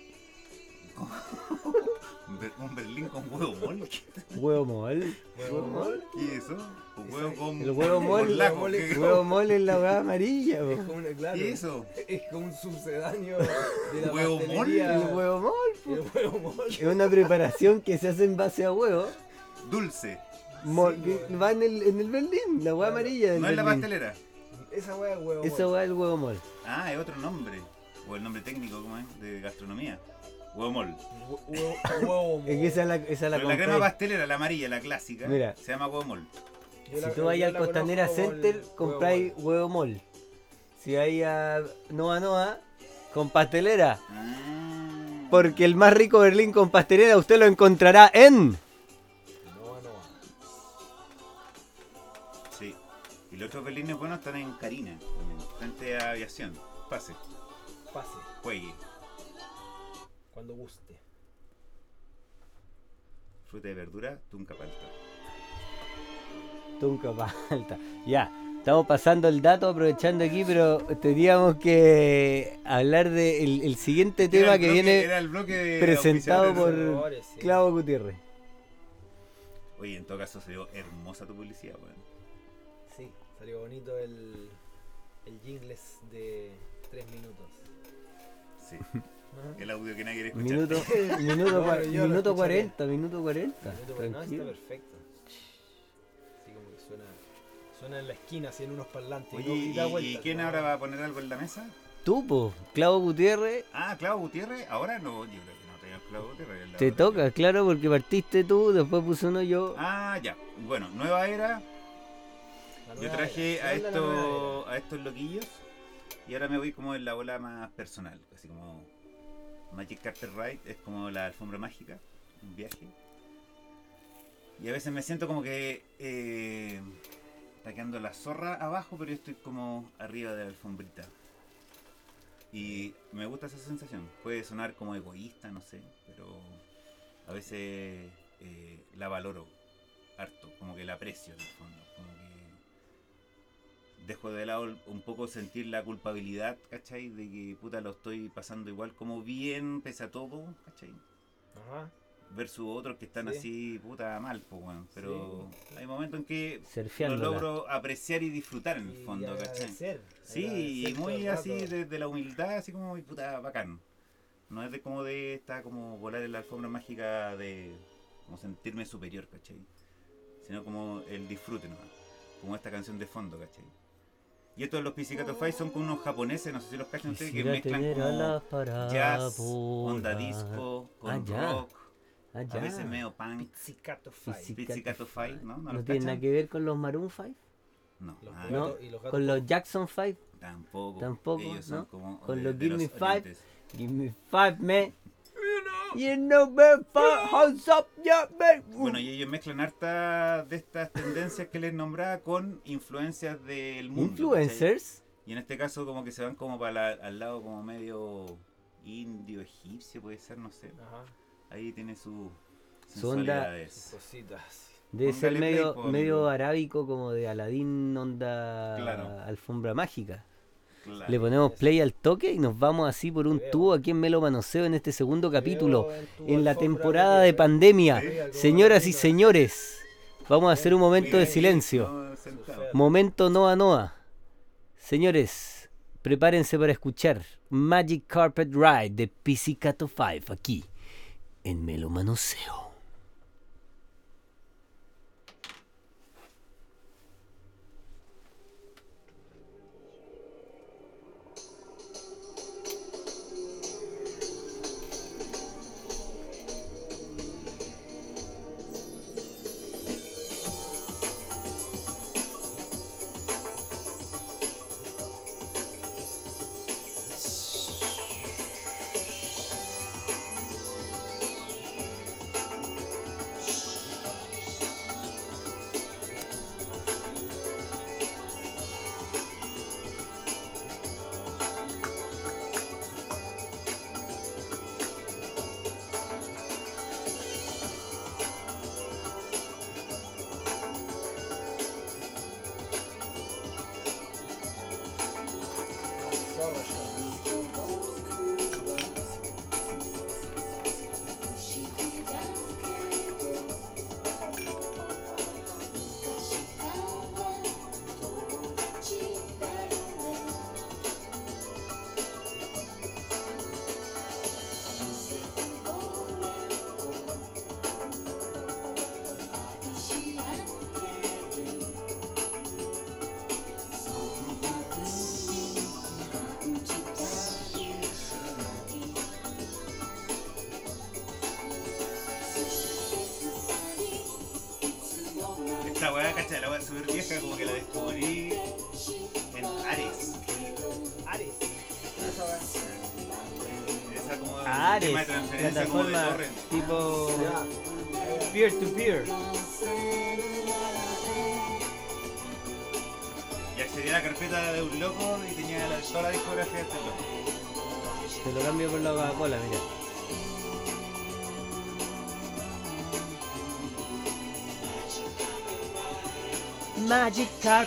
Un ber- Un berlín con huevo mol. Huevo mol. Huevo mol. ¿Qué es eso? Un huevo con. El huevo mol. morlaco, Huevo mol ¿qué- es- la hueá amarilla. Es po. como una, claro, ¿Qué es eso? es como un subsedáneo de la ¿Huevo mol? El huevo mol. po. El huevo mol. Es una preparación que se hace en base a huevo. Dulce. Mol- Sí, va en el, en el Berlín, la hueá amarilla del No es la pastelera. Esa hueá es huevo Esa hueá es el huevo mol. Ah, es otro nombre. O el nombre técnico, ¿cómo es? De gastronomía. Huevo mol. Hue- Huevo, huevo mol. [laughs] Es que esa la, esa la Pero la crema pastelera, la amarilla, la clásica, Mira. se llama huevo mol. Yo Si la- tú vas al Costanera Center, compráis huevo mol. Si vais a Noa Noa, con pastelera. Ah. Porque el más rico Berlín con pastelera usted lo encontrará en... No, no. Sí. Y los otros berlines buenos están en Carina, también, frente a aviación. Pase, Pase, juegue. Cuando guste. Fruta y verdura, tunca palta. Tunca palta. Ya, estamos pasando el dato aprovechando aquí, pero teníamos que hablar del el siguiente Era tema el que bloque- viene era el bloque de presentado por auspiciadores. Favores, sí. Clavo Gutiérrez. Oye, en todo caso salió hermosa tu publicidad, weón. Sí, salió bonito el, el jingles de 3 minutos. Sí. [laughs] El audio que nadie quiere escuchar. Minuto, minuto, No, yo minuto escucharé. 40, minuto 40. Minuto, no, está perfecto. Así como que suena, suena en la esquina, así en unos parlantes. Oye, no ¿y, da y quién no. ahora va a poner algo en la mesa? Tú, po, Clavo Gutiérrez, Ah, Clavo Gutiérrez. Ahora no, yo creo que no tenemos Clavo Gutiérrez. te toca, claro, porque partiste tú, después puse uno yo. Ah, ya. Bueno, nueva era. Yo traje era, a, ¿qué onda la nueva estos, a estos loquillos y ahora me voy como en la ola más personal, así como Magic Carpet Ride es como la alfombra mágica, un viaje. Y a veces me siento como que eh, la zorra abajo, pero yo estoy como arriba de la alfombrita. Y me gusta esa sensación. Puede sonar como egoísta, no sé, pero a veces eh, la valoro harto, como que la aprecio en el fondo. Dejo de lado un poco sentir la culpabilidad, ¿cachai? De que puta lo estoy pasando igual como bien, pese a todo, ¿cachai? Ajá. Versus otros que están Sí. así, puta, mal, pues, weón. Pero hay momentos en que lo logro apreciar y disfrutar en el Y fondo, ¿cachai? agradecer, Sí, agradecer y muy así desde la humildad, así como, puta, bacán. No es de como de esta, como volar en la alfombra mágica de como sentirme superior, ¿cachai? Sino como el disfrute nomás. Como esta canción de fondo, ¿cachai? Y estos los Pizzicato Five son con unos japoneses, no sé si los cachan ustedes, que mezclan como jazz, onda disco, con Ah, ya. rock, Ah, a veces medio punk. Pizzicato Five. Pizzicato Pizzicato Five, Five. ¿no? ¿No ¿No, tiene nada que ver con los Maroon 5? No, Los nada, ¿No? y los ¿Con los. Jackson 5? tampoco. Tampoco, Ellos son como Con de- los de Give Me los Five. orientes. Give me five, man. You know, hands up, yeah, man. Bueno, y ellos mezclan hartas de estas tendencias que les nombraba con influencias del mundo. Influencers. Y en este caso como que se van como para la- al lado como medio indio, egipcio, puede ser, no sé. Ajá. Ahí tiene su onda- Sus cositas. Debe ser Póngale medio, medio arábico como de Aladín onda Claro. alfombra mágica. Claro. Le ponemos play al toque y nos vamos así por un tubo aquí en Melo Manoseo en este segundo capítulo. En la temporada de pandemia. Señoras y señores, vamos a hacer un momento de silencio. Momento Noa Noa. Señores, prepárense para escuchar Magic Carpet Ride de Pizzicato 5 aquí en Melo Manoseo.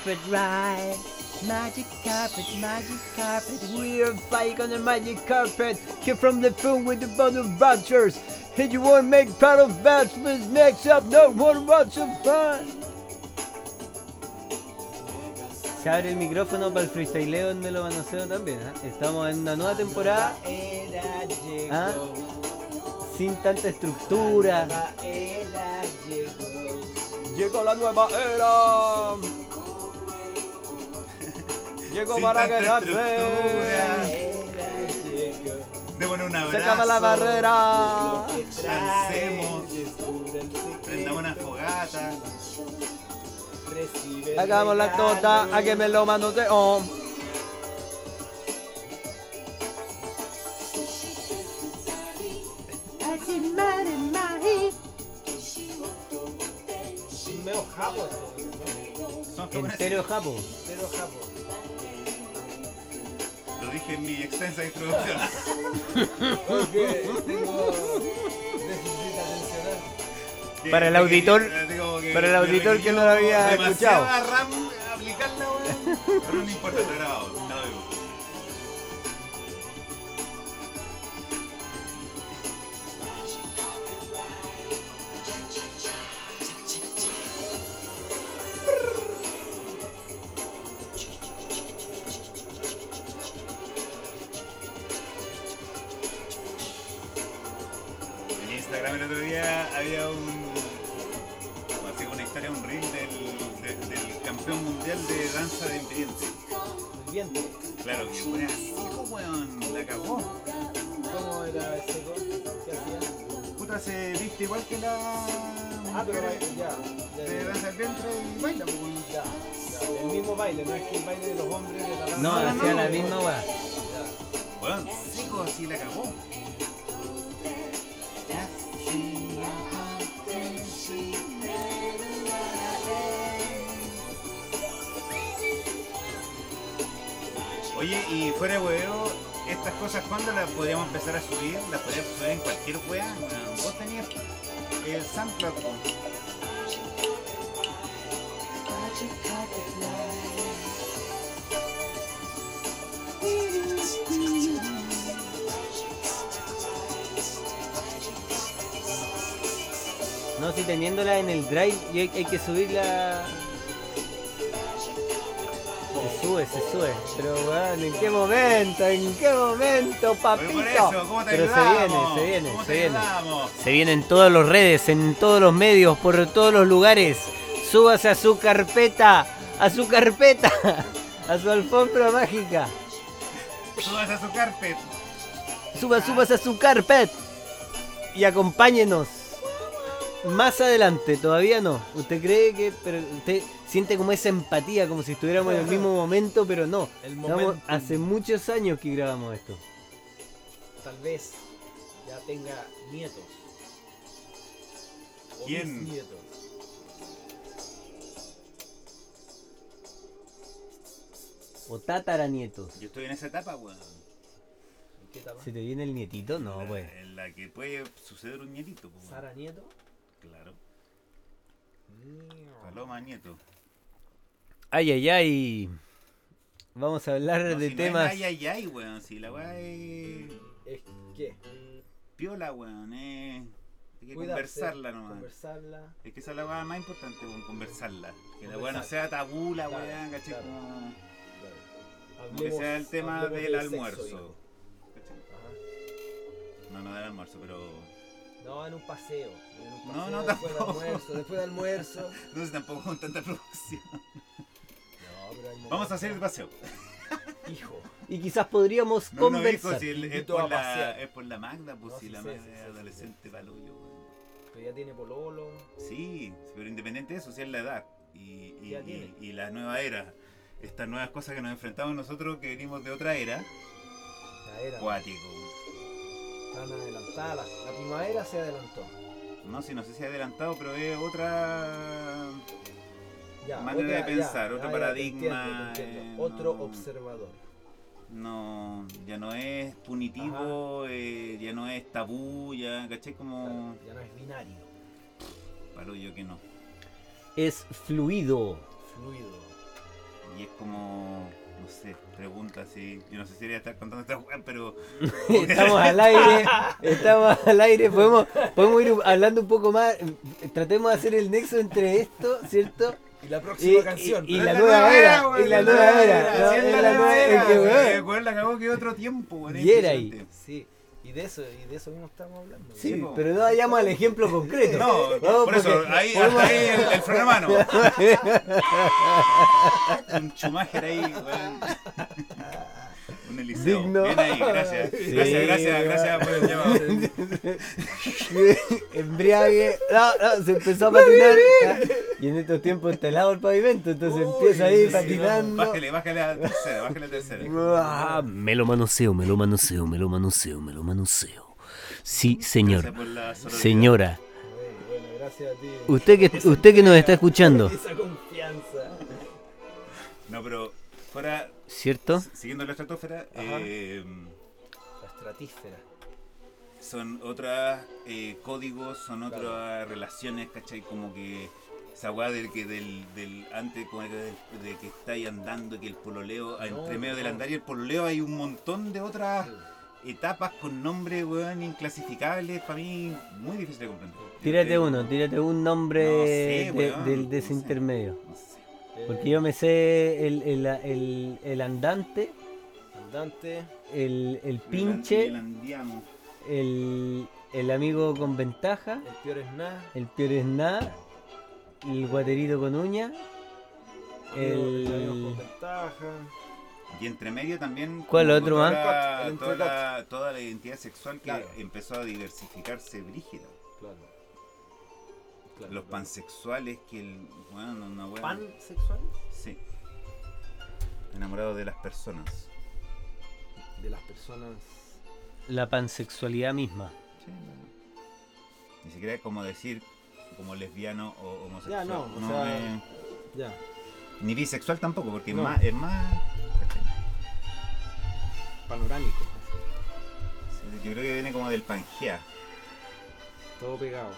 Carpet ride, magic carpet, magic carpet. We're flying on the magic carpet. Here from the film with the of badgers. Hey, you want to make part of bachelors? Next up, no more about some fun. Se abre el micrófono para el freestyleo en Melo Manoseo también. ¿ah? Estamos en una nueva temporada. ¿Ah? sin tanta estructura. La era llegó. Llegó la nueva era. Llegó Sin para. Era llegó. Démonos un abrazo. Se acaba la barrera. Que Lancemos. Prendamos una fogata. Hagamos la tota a que me lo manoseo. Es medio japo esto, ¿no? son japoneses. Entero Japo. Dije en mi extensa introducción. Porque tengo déficit atencional. Que- Para el que- auditor- eh, digo para el me auditor que no lo había demasiada RAM aplicarla, weón. Pero no importa, está grabado. Había un. Así una historia, un reel del, de- del campeón mundial de danza de impedientes. El viento. Claro, que fue así, pues, weón, la cagó. ¿Cómo era ese gol? ¿Qué hacía? Puta, se viste igual que la. Ah, pero baila, ya. De ya, danza del vientre y baila, pues, weón. ya, ya. El mismo baile, no es que el baile de los hombres de la danza. No, no, hacía no, la misma weá. Ya. Weón, seco así la cagó. Oye, y fuera de huevo, estas cosas, ¿cuándo las podríamos empezar a subir? ¿Las podríamos subir en cualquier wea? Vos tenías el SoundCloud. No, si teniéndola en el drive y hay que subirla. Se sube, se sube. Pero weón, ¿en qué momento? ¿En qué momento, papito? por eso, ¿cómo te Pero se viene, se viene, ¿Cómo se te viene. ayudamos? Se viene en todas las redes, en todos los medios, por todos los lugares. Súbase a su carpeta, a su carpeta, [laughs] a su alfombra mágica. Subas a su carpet. Suba, subas a su carpet y acompáñenos. Más adelante, todavía no. ¿Usted cree que.? Pero usted siente como esa empatía, como si estuviéramos en el mismo momento, pero no. El momento. hace muchos años que grabamos esto. Tal vez ya tenga nietos. O ¿Quién? O tataranietos. Yo estoy en esa etapa, weón. ¿En qué etapa? ¿Se te viene el nietito? No, pues. En la que puede suceder un nietito, pues, weón. Sara Nieto. Claro. Paloma Nieto. Ay, ay, ay. Vamos a hablar No, de si no temas. es ay, ay, ay, weón. Si la weá es Es que piola, weón. Es... Hay que cuidarse, conversarla nomás. Conversarla. Es que esa es la weá más importante, weón. Conversarla. Que la weá no sea tabú, la Claro, weá, ¿cachai? claro. Como- claro. Que sea el tema del de sexo, almuerzo. Ajá. No, no del almuerzo, pero. No, en un paseo. en un No, no, después tampoco. de almuerzo. Después de almuerzo. [laughs] No sé tampoco con tanta [laughs] producción. No, Vamos a hacer el paseo. [laughs] Hijo. Y quizás podríamos No, no, conversar. hijo, si el- es, por la, es por la Magda, pues No, si sí la sé, Magda sí es sí adolescente palullo, weón. Pero ya tiene pololo. Sí, pero independiente de eso, sí es la edad. Y, y, y- y la nueva era. Estas nuevas cosas que nos enfrentamos nosotros que venimos de otra era. La era. Cuático. Están adelantadas. La, la primavera se adelantó. No, si no sé si adelantado, pero es otra Ya, manera otra- de pensar, ya, otro ya, ya, te paradigma. entiendo, te entiendo. eh, Otro no- observador. No, ya no es punitivo, eh, ya no es tabú, ya, ¿cachai? Como Claro, ya no es binario. palullo que no. Es fluido. Fluido. Y es como, no sé, pregunta así. Yo no sé si debería estar contando esta weá, pero. [laughs] Estamos al aire, estamos al aire, podemos, podemos ir hablando un poco más, tratemos de hacer el nexo entre esto, ¿cierto? Y la Y, próxima canción. y- y la nueva era, y la nueva era, no, sí, es la nueva era, es que, weón, la cagó que otro tiempo, weón. Y era ahí. Sí. Y de eso, y de eso mismo estamos hablando. Sí, pero no vayamos al ejemplo concreto. No, Vamos, por eso, ahí, podemos- ahí el, el freno a mano. Un Schumacher ahí, weón. [laughs] Un Eliseo. Digno. Bien ahí, gracias. Sí, gracias, gracias, gracias por el llamado. Embriague, no, no, se empezó a patinar. Y en estos tiempos está helado el pavimento, entonces Uy, empieza ahí sí, patinando. Bájale, bájale a la tercera, bájale a la tercera. Ah, me lo manoseo, me lo manoseo, me lo manoseo, me lo manoseo. Sí, señor. Señora, Bueno, bueno, gracias a ti. usted que, usted que nos está escuchando, [laughs] Esa confianza. No, pero fuera, ¿Cierto? siguiendo la estratosfera, eh, La estratísfera. son otros códigos, son otras relaciones, ¿cachai? Como que esa weá del que del, del antes como que de, de que estáis andando que el pololeo, No, entre medio del andar y el pololeo hay un montón de otras etapas con nombres, weón, inclasificables, para mí muy difícil de comprender. Tírate uno, tírate un nombre No sé, de- weón, del no de ese sé. Porque yo me sé el, el, el, el andante, Andante. el, el El pinche, andiamo. el, el amigo con ventaja, El peor es nada. el peor es nada, el guaterito con uña, El... el... con ventaja. Y entre medio también. ¿Cuál otro toda más? toda, toda la identidad sexual que Claro. empezó a diversificarse brígida. Claro. Claro, Los claro. pansexuales que el. Bueno, una wea- ¿Pansexuales? Sí. Enamorados de las personas. De las personas. La pansexualidad misma. Sí, Ni siquiera es como decir como lesbiano o homosexual. Ya, no, o sea- es- Ya. ni bisexual tampoco, porque No. es más. Es más. Panorámico. Sí, yo creo que viene como del Pangea. Todo pegado.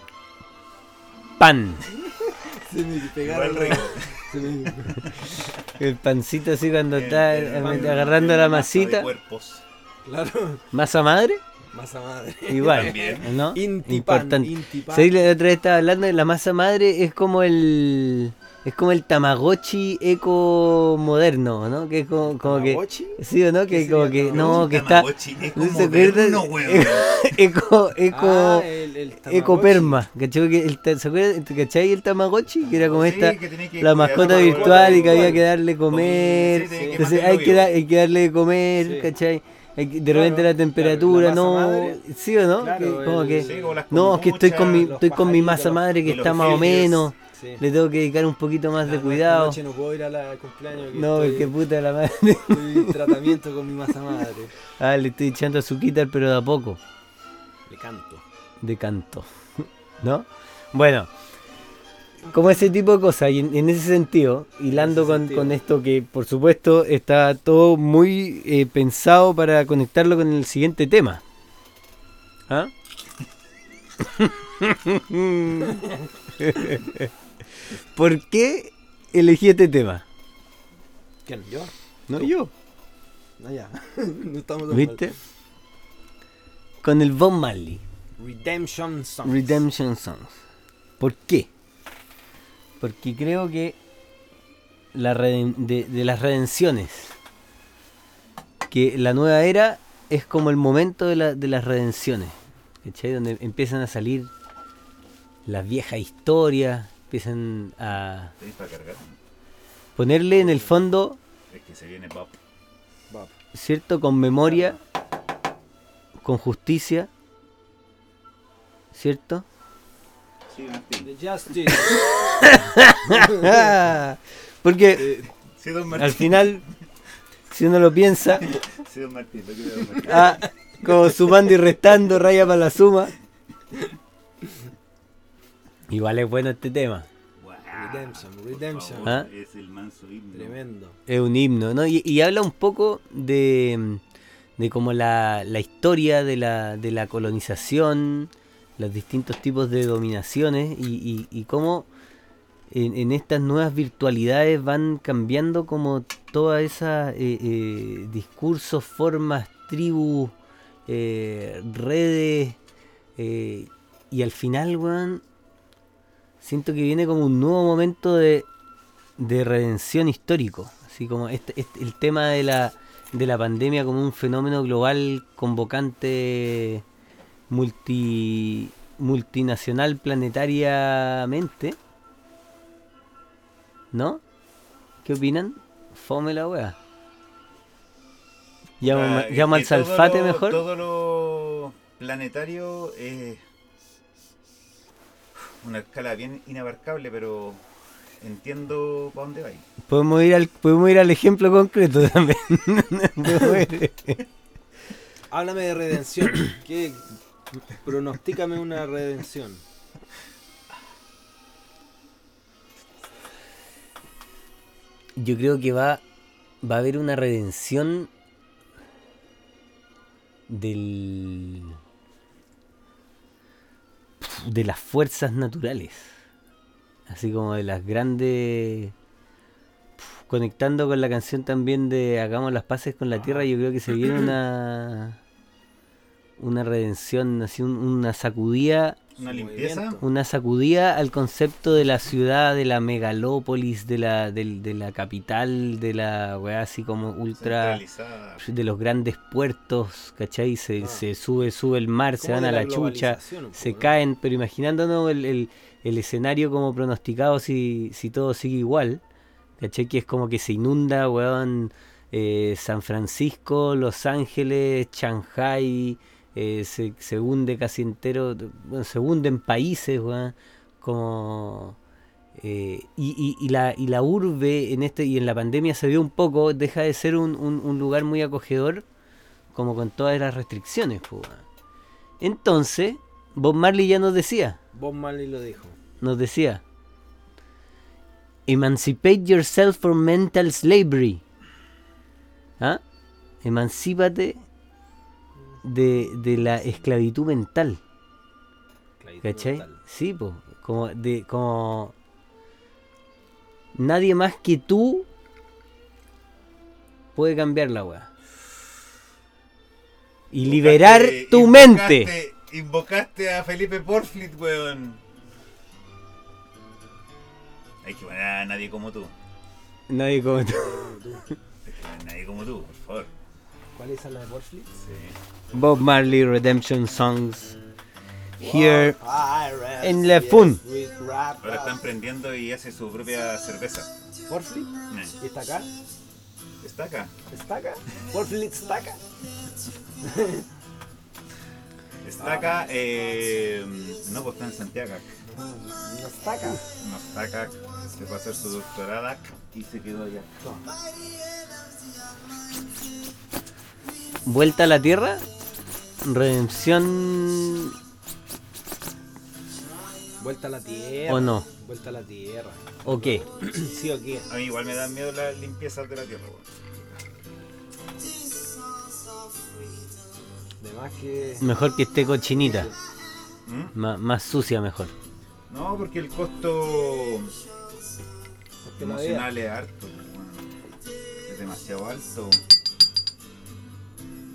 Pan. Se me Igual rico. El pancito así cuando El- está el pan- agarrando el la masita. cuerpos. Claro. ¿Masa madre? Masa madre. Igual. También. ¿No? Intipan. Importante. Intipan. ¿Sabes? La otra vez estaba hablando de la masa madre, es como el. Es como el Tamagotchi eco moderno, ¿no? Que es como, como que. ¿Tamagotchi? Sí o no, ¿Qué que como que. No, que está. Tamagotchi, es ¿No como se acuerdan? moderno, weón. [laughs] Eco. Eco. Ah, el, el Tamagotchi. Ecoperma, ¿cachai? Que el ta- ¿Se acuerdan? ¿Cachai el Tamagotchi? Que era como Sí, esta, la mascota virtual y que había que darle comer. Sí, tenés que Entonces hay que, dar- hay que darle de comer, Sí. ¿cachai? Hay que- de Claro, repente la temperatura, la no. madre. ¿Sí o no? Claro, Que como el- que. Sí, como las No, es que estoy con mi, estoy con mi masa madre que está más o menos. Sí. Le tengo que dedicar un poquito más de no, cuidado. Noche no puedo ir a la al cumpleaños. que No, estoy, qué puta la madre. estoy en tratamiento con mi masa madre. [laughs] Ah, le estoy echando azuquita, pero de a poco. Le canto. de canto. [laughs] ¿No? Bueno, como ese tipo de cosas, y en, en ese sentido, hilando ese con, sentido. con esto que por supuesto está todo muy eh, pensado para conectarlo con el siguiente tema. ¿Ah? [laughs] ¿Por qué elegí este tema? ¿Quién? ¿Yo? No Tú. yo, No, ya. [laughs] no estamos tan ¿viste? Con el Bob Marley. Redemption Songs. Redemption Songs. ¿Por qué? Porque creo que la de, de las redenciones, que la nueva era es como el momento de, la- de las redenciones, ¿cachai? Donde empiezan a salir las viejas historias, empiezan a ¿Tenéis para cargar? ponerle en el fondo, Es que se viene Bob. Bob. ¿cierto? Con memoria, con justicia, ¿cierto? Sí, Martín. The Justice. [laughs] Porque Sí, don Martín. al final, si uno lo piensa, Sí, don Martín. Lo quiero, don Martín. ah, como sumando y restando, raya para la suma. Igual es bueno este tema. Wow, Redemption, por Redemption. favor, ¿Ah? Es el manso himno. Tremendo. Es un himno, ¿no? Y, y habla un poco de, de como la, la historia de la, de la colonización, los distintos tipos de dominaciones y, y, y cómo en, en estas nuevas virtualidades van cambiando como todas esas eh, eh, discursos, formas, tribus, eh, redes eh, y al final, weón, siento que viene como un nuevo momento de, de redención histórico. Así como este, este- el tema de la, de la pandemia como un fenómeno global convocante multi, multinacional planetariamente. ¿No? ¿Qué opinan? Fome la wea. Llamo, Ah, al salfate lo- mejor. Todo lo planetario es una escala bien inabarcable, pero entiendo para dónde va. Podemos ir al, podemos ir al ejemplo concreto [laughs] también. Háblame de redención. [coughs] ¿Qué? Pronostícame una redención. yo creo que va, va a haber una redención del de las fuerzas naturales. Así como de las grandes conectando con la canción también de hagamos las paces con la tierra yo creo que se viene una una redención así un- una sacudida Una limpieza. una sacudida al concepto de la ciudad, de la megalópolis, de la, del- de, la capital, de la weá así como ultra de los grandes puertos, ¿cachai? Se, Ah. se sube, sube el mar, se van de a la chucha, se caen, pero imaginándonos el, el- el escenario como pronosticado si, si todo sigue igual, ¿cachai? Que es como que se inunda, weón, eh, San Francisco, Los Ángeles, Shanghai, eh, se, se hunde casi entero, bueno, se hunden países, weón, como... eh, y, y- y la, y la urbe en este y en la pandemia se vio un poco, deja de ser un, un- un lugar muy acogedor, como con todas las restricciones. Entonces, Bob Marley ya nos decía, Bob Marley lo dijo. nos decía, Emancipate yourself from mental slavery. ¿Ah? Emancípate de, de la esclavitud mental. Esclavitud ¿Cachai? mental. Sí, pues. Como de. como. Nadie más que tú puede cambiar la weá. Y liberar Invocaste- tu mente. invocaste- Invocaste a Felipe Porflit, weón. Hay que poner a nadie como tú. Nadie como tú. Hay que poner a nadie como tú, por favor. ¿Cuál es la de? Sí. Bob Marley Redemption Songs. Here. La yes, fun. rap Ahora está emprendiendo y hace su propia cerveza. ¿Porflix? Eh, ¿Y está acá? Está acá. ¿Está acá? ¿Porflix está acá? [laughs] Está acá. Eh, no, pues está en Santiago. No está acá. No está acá. Se fue a hacer su doctorada y se quedó allá. Vuelta a la tierra. Redención. Vuelta a la tierra. ¿O no? Vuelta a la tierra. ¿O qué? [clears throat] ¿Sí o qué? A mí igual me dan miedo las limpiezas de la tierra, weón. Además que. Mejor que esté cochinita. ¿Mm? Más sucia mejor. No, porque el costo emocional es harto. weón. Es demasiado alto.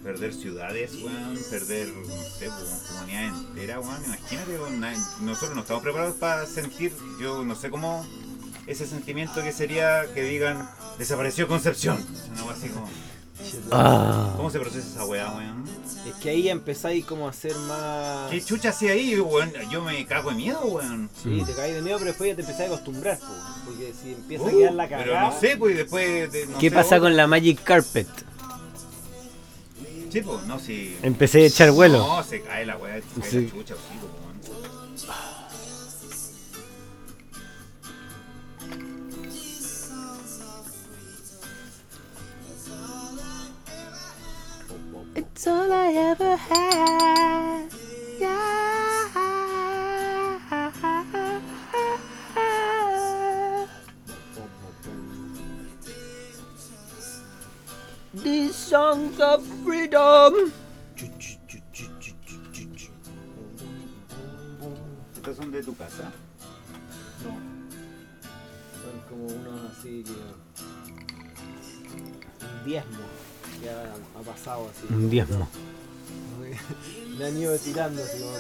Perder ciudades, weón, perder, no sé, weón, comunidades enteras, weón. Imagínate, weón, nosotros no estamos preparados para sentir, yo no sé cómo, ese sentimiento que sería que digan, desapareció Concepción. Una así como, Ah. ¿cómo se procesa esa weá, weón? Es que ahí ya empezáis como a ser más. ¿Qué chucha hacía ahí, weón? Yo me cago de miedo, weón. Sí, te caes de miedo, pero después ya te empezás a acostumbrar, po, porque si empieza a Uh, quedar la cagada. pero no sé, pues y después... de- no ¿Qué sé, pasa vos- con la Magic Carpet? Sí, pues, no, si... Empecé a echar vuelo. No, se cae la weá, se cae Sí. la chucha, sí, pues. It's all I ever had. These songs of freedom. Estas son de tu casa. Son como unos así que. Un diezmo que ha, ha pasado así. Un diezmo. Me han ido tirando así como.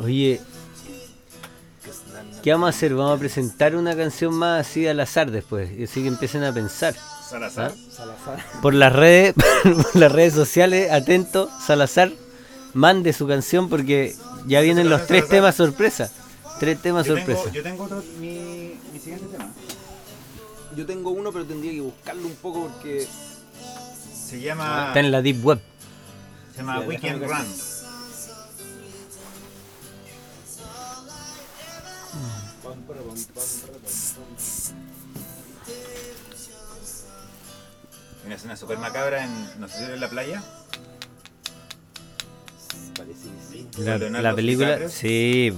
Oye, ¿qué vamos a hacer? Vamos a presentar una canción más así al azar después. Y así que empiecen a pensar. Salazar. Salazar. Por las redes, [laughs] por las redes sociales, atento, Salazar, mande su canción porque ya vienen los tres Salazar. temas sorpresa. Tres temas Yo tengo, sorpresa. yo tengo otro, mi, mi siguiente tema. Yo tengo uno, pero tendría que buscarlo un poco porque. Se llama, Está en la Deep Web. se llama Sí, Weekend Run. Una escena super macabra en, no sé si era en la playa. Parece La, Leonardo la película, sí.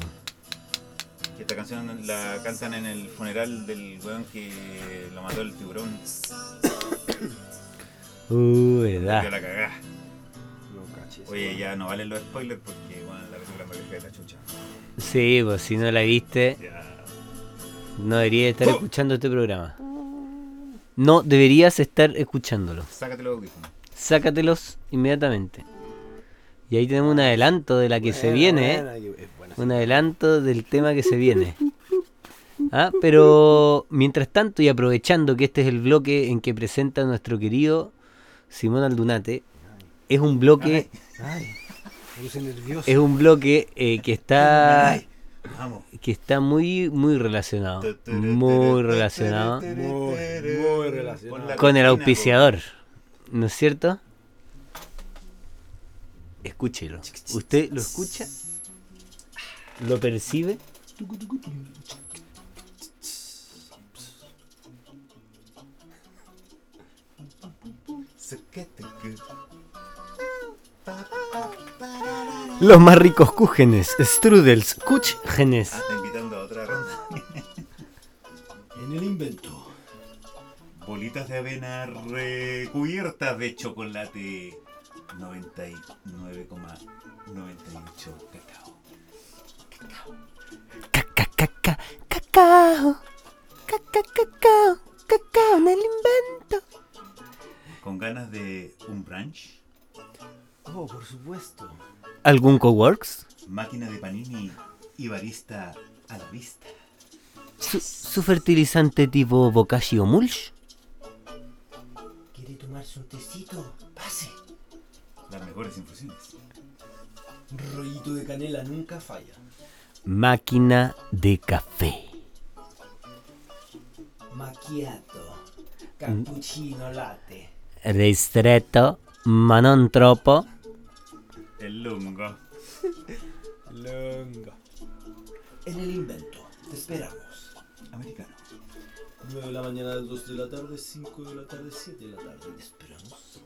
Que esta canción la cantan en el funeral del weón que lo mató el tiburón. [coughs] Uh, verdad. la cagá. Oye, ya no valen los spoilers porque bueno, la película me de la chucha. Sí, pues si no la viste, Ya. No deberías estar Oh. escuchando este programa. No deberías estar escuchándolo. Sácate los audífonos. Sácatelos inmediatamente. Y ahí tenemos un adelanto de la que se viene, ¿eh? Un adelanto del tema que se viene. Ah, pero mientras tanto y aprovechando que este es el bloque en que presenta nuestro querido Simón Aldunate, es un bloque, Ay, me puse nervioso. es un bloque eh, que está Vamos. que está muy muy relacionado, muy relacionado Muy, muy relacionado. Con el auspiciador, ¿no es cierto? Escúchelo. ¿Usted lo escucha? ¿Lo percibe? Los más ricos cúgenes, strudels, kuchgenes. Ah, está invitando a otra ronda. [laughs] En el invento. Bolitas de avena recubiertas de chocolate 99,98 cacao. Caca, caca, cacao. Caca, cacao. Cacao en el invento. ¿Con ganas de un brunch? Oh, por supuesto. ¿Algún coworks? Máquina de panini y barista a la vista. ¿Su, su fertilizante tipo Bokashi o Mulch? ¿Quiere tomarse un tecito? Pase. Las mejores infusiones. Un rollito de canela nunca falla. Máquina de café. Macchiato. Cappuccino latte. Ristretto, ma non troppo. El lungo. En el invento. Te esperamos. Americano. 9 de la mañana, 2 de la tarde, 5 de la tarde, 7 de la tarde. Te esperamos.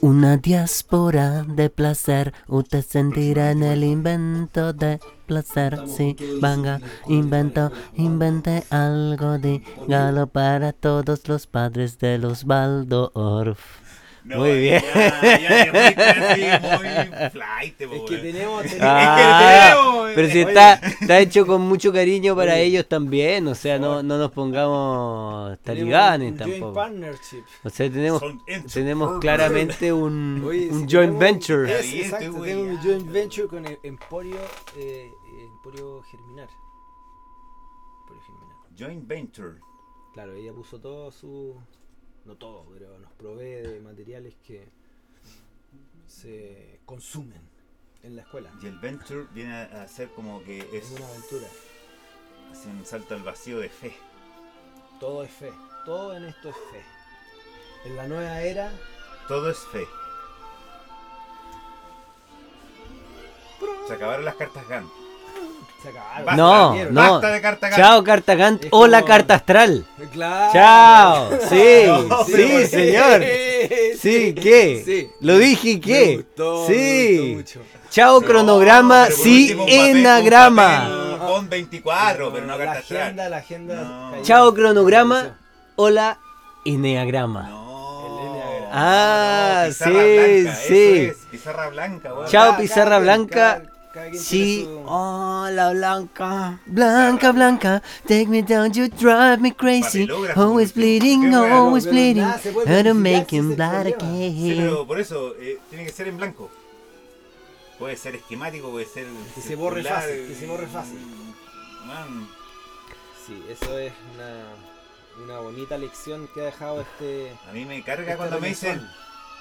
Una diáspora de placer, usted sentirá en el invento de placer. Si venga, invento, invente algo, dígalo para todos los padres de los Waldorf. Muy bien. Ya, ya, que fuiste así, muy flight, po, [laughs] Es que tenemos. Ah, tenemos, pero si Oye. está, está hecho con mucho cariño para Oye. ellos también, o sea, no, no nos pongamos talibanes tenemos un tampoco. partnership. O sea, tenemos, tenemos claramente [laughs] un, Oye, un si joint tenemos- venture. Es, exacto, tengo weyando. joint venture con el Emporio, eh, Emporio Germinar. Emporio Germinar. Joint Venture. Claro, ella puso todo su. No todo, pero nos provee de materiales que se consumen en la escuela. Y el Venture viene a ser como que es Es una aventura. así un salto al vacío de fe. Todo es fe. Todo en esto es fe. En la nueva era, Todo es fe. Se acabaron las cartas GAN. Basta, No, Mierda. no. Basta de carta. Chao, carta Gant. Es Hola, como- carta astral. Claro. Chao. [laughs] Sí, No, sí, pero- señor. Sí, ¿qué? Sí. Lo dije, Me ¿qué? gustó, me sí. gustó mucho. Chao, No, cronograma, sí, enagrama. Con 24, pero no la carta agenda, astral. la agenda. No. cayó. Chao, cronograma. Hola, eneagrama. No. El enneagrama. Ah, No, pizarra sí, blanca, sí. Eso es, pizarra blanca. Chao, pizarra blanca. Sí, hola Blanca, Blanca, Blanca, take me down, you drive me crazy. Always bleeding, always bleeding. to verificar make him blood. Sí, again. pero por eso eh, tiene que ser en blanco. Puede ser esquemático, puede ser. Que se borre fácil, que se borre fácil. Man, Sí, eso es una, una bonita lección que ha dejado este. a mí me carga este cuando me dicen,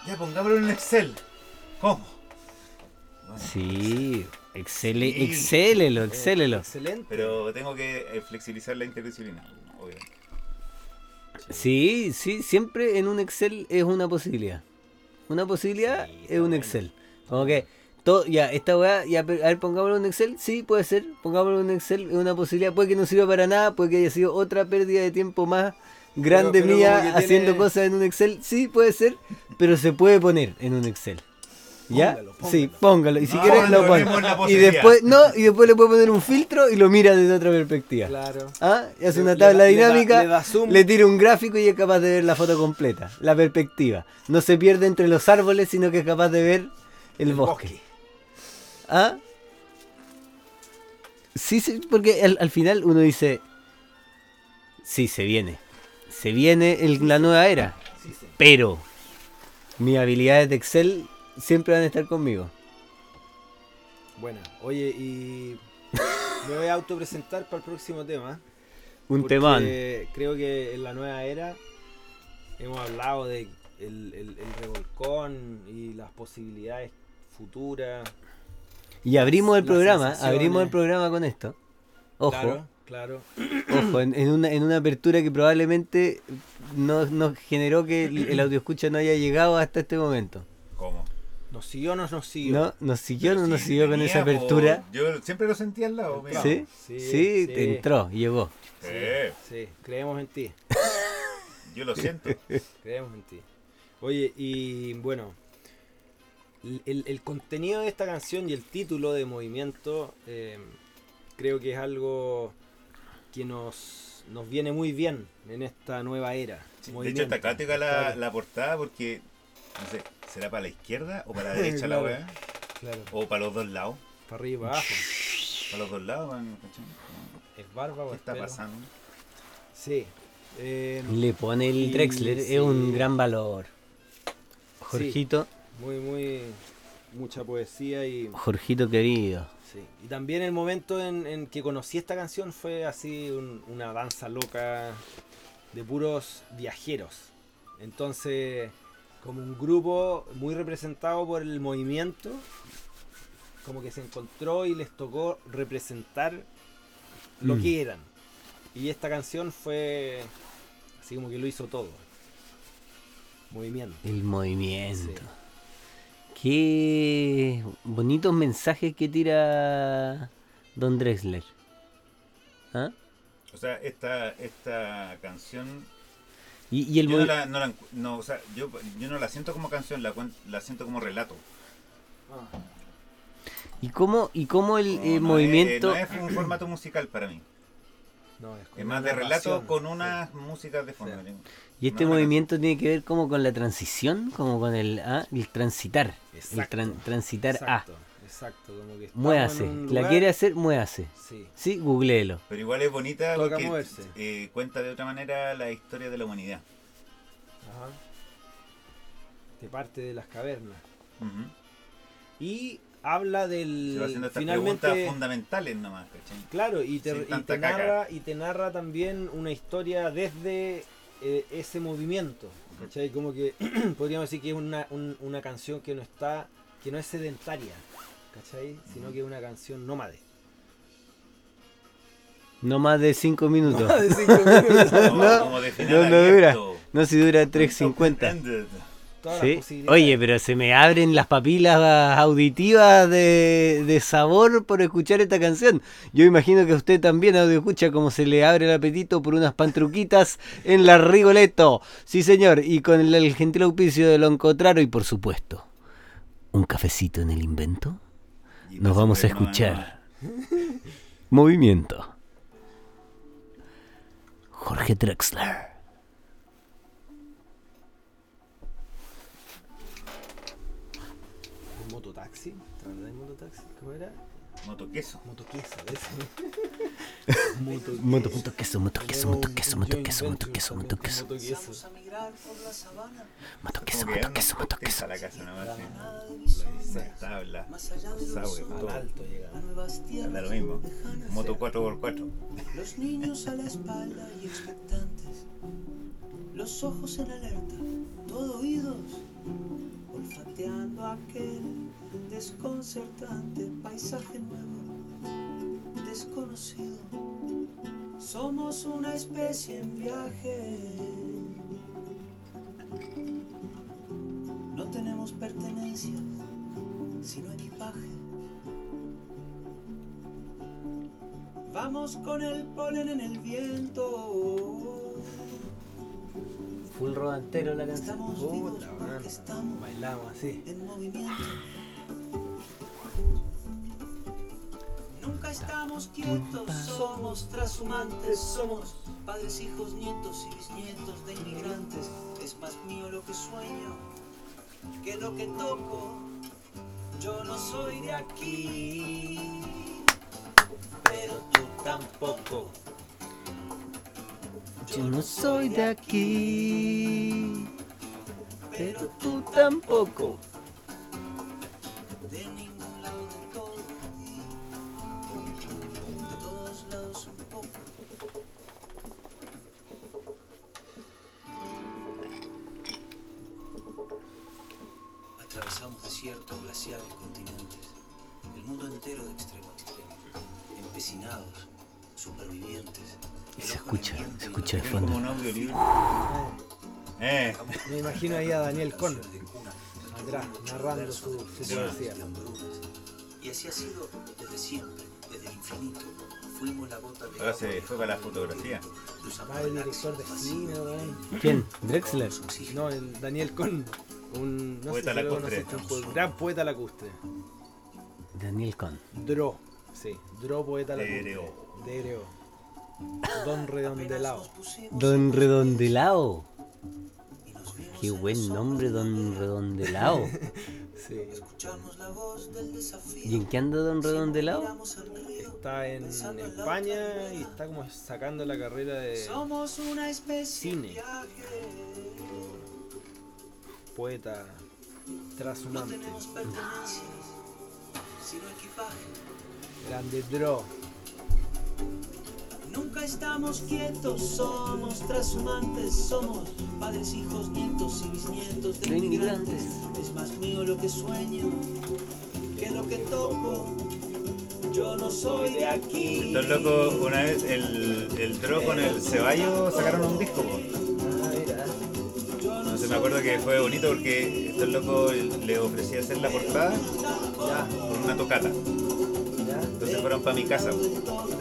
ya pongámoslo en Excel. ¿Cómo? Bueno, Sí, excele, Sí. excélelo, Eh, excélelo. Excelente. Pero tengo que eh, flexibilizar la interdisciplina, obvio. Sí, sí, siempre en un Excel es una posibilidad. Una posibilidad Sí, es un bueno. Excel. Como que, todo, ya, esta weá, ya, pero, a ver, pongámoslo en Excel. Sí, puede ser, pongámoslo en Excel, es una posibilidad. Puede que no sirva para nada, puede que haya sido otra pérdida de tiempo más grande pero mía haciendo tiene- cosas en un Excel. Sí, puede ser, pero se puede poner en un Excel. ¿Ya? Póngalo, póngalo. Sí, póngalo. Y si No, quieres lo lo pone. vemos en la Y después, no, y después le puede poner un filtro y lo mira desde otra perspectiva. Claro. ¿Ah? Y hace Le- una le tabla le da- dinámica, le da zoom. le tira un gráfico y es capaz de ver la foto completa, la perspectiva. No se pierde entre los árboles, sino que es capaz de ver el, El bosque. bosque. ¿Ah? Sí, sí, porque al, al final uno dice, sí, se viene. Se viene el- la nueva era. Sí, sí. Pero mis habilidades de Excel siempre van a estar conmigo. Bueno, oye, y [laughs] me voy a autopresentar para el próximo tema. Un temán. Creo que en la nueva era hemos hablado de el, el- el revolcón y las posibilidades futuras. Y abrimos el programa, abrimos el programa con esto. Ojo, Claro, claro. [clears throat] ojo, en, en una, en una apertura que probablemente nos, nos generó que el, el audio escucha no haya llegado hasta este momento. ¿Nos siguió o no nos siguió? ¿No? ¿Nos siguió o no nos si siguió con esa apertura? Yo siempre lo sentí al lado. mira. ¿Sí? Sí, Sí, sí. entró, llegó. Sí, Sí, creemos en ti. [laughs] yo lo siento. Creemos en ti. Oye, y bueno, el, el contenido de esta canción y el título de Movimiento eh, creo que es algo que nos, nos viene muy bien en esta nueva era. Sí, de hecho, está cática la, la portada porque, no sé, ¿será para la izquierda o para la [laughs] derecha la weá? Claro, O para los dos lados. para arriba, para abajo. Para los dos lados, van, ¿cachai? ¿Es barba o ¿Qué es está pasando? Sí. eh, Le pone el Y Drexler, sí. es un gran valor. Jorgito, muy, muy. Mucha poesía y. Jorgito querido. Sí. Y también el momento en, en que conocí esta canción fue así un- una danza loca de puros viajeros. Entonces, como un grupo muy representado por el movimiento, como que se encontró y les tocó representar lo Mm. que eran. Y esta canción fue así como que lo hizo todo. Movimiento. El movimiento. Qué bonitos mensajes que tira Don Drexler. ¿Ah? O sea, esta, esta canción. Y, y el yo no la, no la- no, o sea, yo, yo no la siento como canción, la, la siento como relato. y cómo, y cómo el No, eh, no movimiento. Es, no es un formato musical para mí. No, es, más de relato con unas músicas de fondo. Sí. y este movimiento tiene que ver como con la transición, como con el, ah, el transitar. El tran- transitar Exacto, exacto, como que en un La lugar- quiere hacer, muévase. Sí, Sí, googleelo. Pero igual es bonita Toca porque moverse. eh, cuenta de otra manera la historia de la humanidad. ajá. De parte de las cavernas. Y habla Se del va haciendo estas finalmente preguntas fundamentales nomás, ¿cachai? claro y te, y narra y te narra también una historia desde eh, ese movimiento ¿cachai? como que [clears throat] podríamos decir que es una, un- una canción que no está que no es sedentaria ¿cachai? sino que es una canción nómade No más de 5 minutos. de cinco minutos. [laughs] No, como de final no, no dura. No si dura 3.50. Ended. Todas las ¿Sí? Oye, pero se me abren las papilas auditivas de, de sabor por escuchar esta canción. Yo imagino que a usted también audio escucha como se le abre el apetito por unas pantruquitas en la Rigoletto. Sí, señor, y con el, el gentil auspicio de Loncotraro y por supuesto, un cafecito en el invento. Nos vamos a escuchar. [laughs] Movimiento. Jorge Drexler. ¿El mototaxi? ¿te acuerdas del mototaxi? ¿cómo era? Motoqueso. motoqueso ese [laughs] Moto, moto queso, moto queso, moto queso, moto queso, moto queso, moto queso. motoqueso Moto Como queso, que moto era queso, una moto corteza queso. la casa. Las tablas, sour, al todo. alto llega Da lo mismo. Moto 4x4. Los niños a la espalda y expectantes, los ojos en alerta, todo oídos, olfateando aquel desconcertante paisaje nuevo, desconocido. Somos una especie en viaje. No tenemos pertenencias, sino equipaje. Vamos con el polen en el viento. Full rodantero la canción. Estamos vivos porque estamos bailamos así en movimiento. Nunca estamos quietos, somos transhumantes, somos padres, hijos, nietos y bisnietos de inmigrantes. Es más mío lo que sueño que lo que toco. Yo no soy de aquí, pero tú tampoco. Yo no soy de aquí, pero tú tampoco. De ahí a Daniel Con de cuna, atrás, narrando su, su Sí. poesía. Y así ha sido desde siempre, desde el infinito. Fuimos la gota de ahora se fue para la fotografía. Va el director de cine. ¿Quién? ¿Drexler? No, el Daniel Con. Un no Poeta sé lacustre. un gran poeta lacustre. Daniel Con. Dro, sí, Dro poeta lacustre. Dereo. Dereo. Don Redondelao. Don Redondelao. Qué en buen nombre, Don Redondelao. [laughs] Sí. Escuchamos la voz del desafío. ¿Y en qué anda Don Redondelao? Está en España y está como sacando la carrera de Somos una especie Cine. de viaje. poeta No transhumante. tenemos pertenencias, sino equipaje. Grande Dro. Nunca estamos quietos, somos transhumantes, somos padres, hijos, nietos y bisnietos de inmigrantes. Es más mío lo que sueño que lo que toco. Yo no soy de aquí. Estos locos, una vez el, el Dro con el Ceballo sacaron un disco. sé, me acuerdo que fue bonito porque estos locos le ofrecí hacer la portada con una tocata. Ya. Entonces fueron para mi casa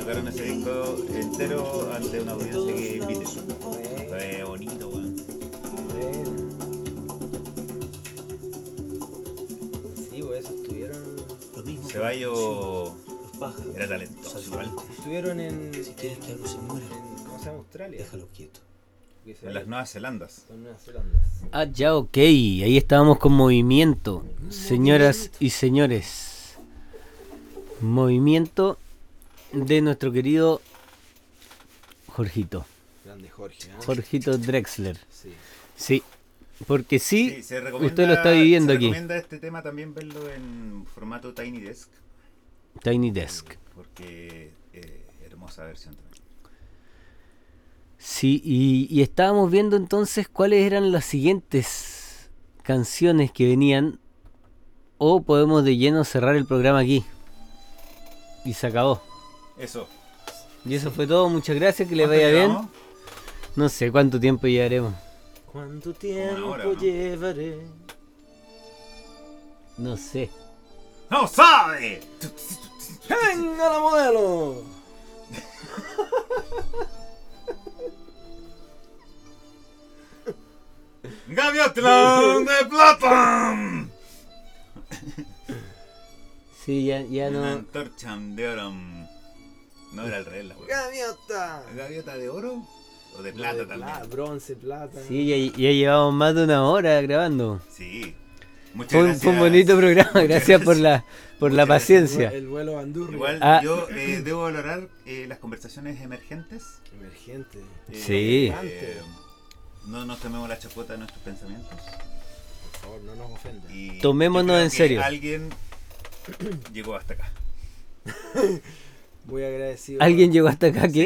tocaron ese disco entero ante una audiencia que invité. Bueno, Fue bonito, weón. bueno. Sí, pues eso estuvieron. Lo mismo que Ceballo los pájaros. era talentoso igual. Estuvieron en. Si quieres que algo se muera, en- ¿Cómo se llama Australia? déjalo quieto. En las Nuevas Zelandas. Ah, ya, ok. Ahí estábamos con movimiento. Señoras y señores. Movimiento de nuestro querido Jorgito. Grande Jorge. ¿eh? Jorgito Drexler. Sí. Sí. Porque sí, Sí, usted lo está viviendo se aquí. recomienda este tema también verlo en formato Tiny Desk. Tiny Desk. Porque eh, hermosa versión también. Sí, y, y estábamos viendo entonces cuáles eran las siguientes canciones que venían. O podemos de lleno cerrar el programa aquí. Y se acabó. Eso. Y eso fue todo. Muchas gracias. Que le ¿Cuánto vaya bien. No sé cuánto tiempo llevaremos. ¿Cuánto tiempo hora, ¿no? llevaré? No sé. ¡No sabe! ¡Venga la modelo! ¡Gaviotlán de plata! Sí, ya, ya Una no. No era el rey, la wea. ¡Gaviota! ¿Gaviota de oro? ¿O de plata De también? pla- Bronce, plata. Sí, ya, ya llevamos más de una hora grabando. Sí. Muchas Fue, un- gracias. fue un bonito programa. Gracias por la, por la paciencia. El vuelo Bandurri. Igual Ah. yo eh, debo valorar eh, las conversaciones emergentes. Emergente. Eh, Sí. eh, no nos tomemos la chacota de nuestros pensamientos. Por favor, no nos ofenda. Y Tomémonos yo creo en que serio. Alguien llegó hasta acá. [laughs] Muy agradecido. ¿Alguien llegó hasta acá? ¿Qué?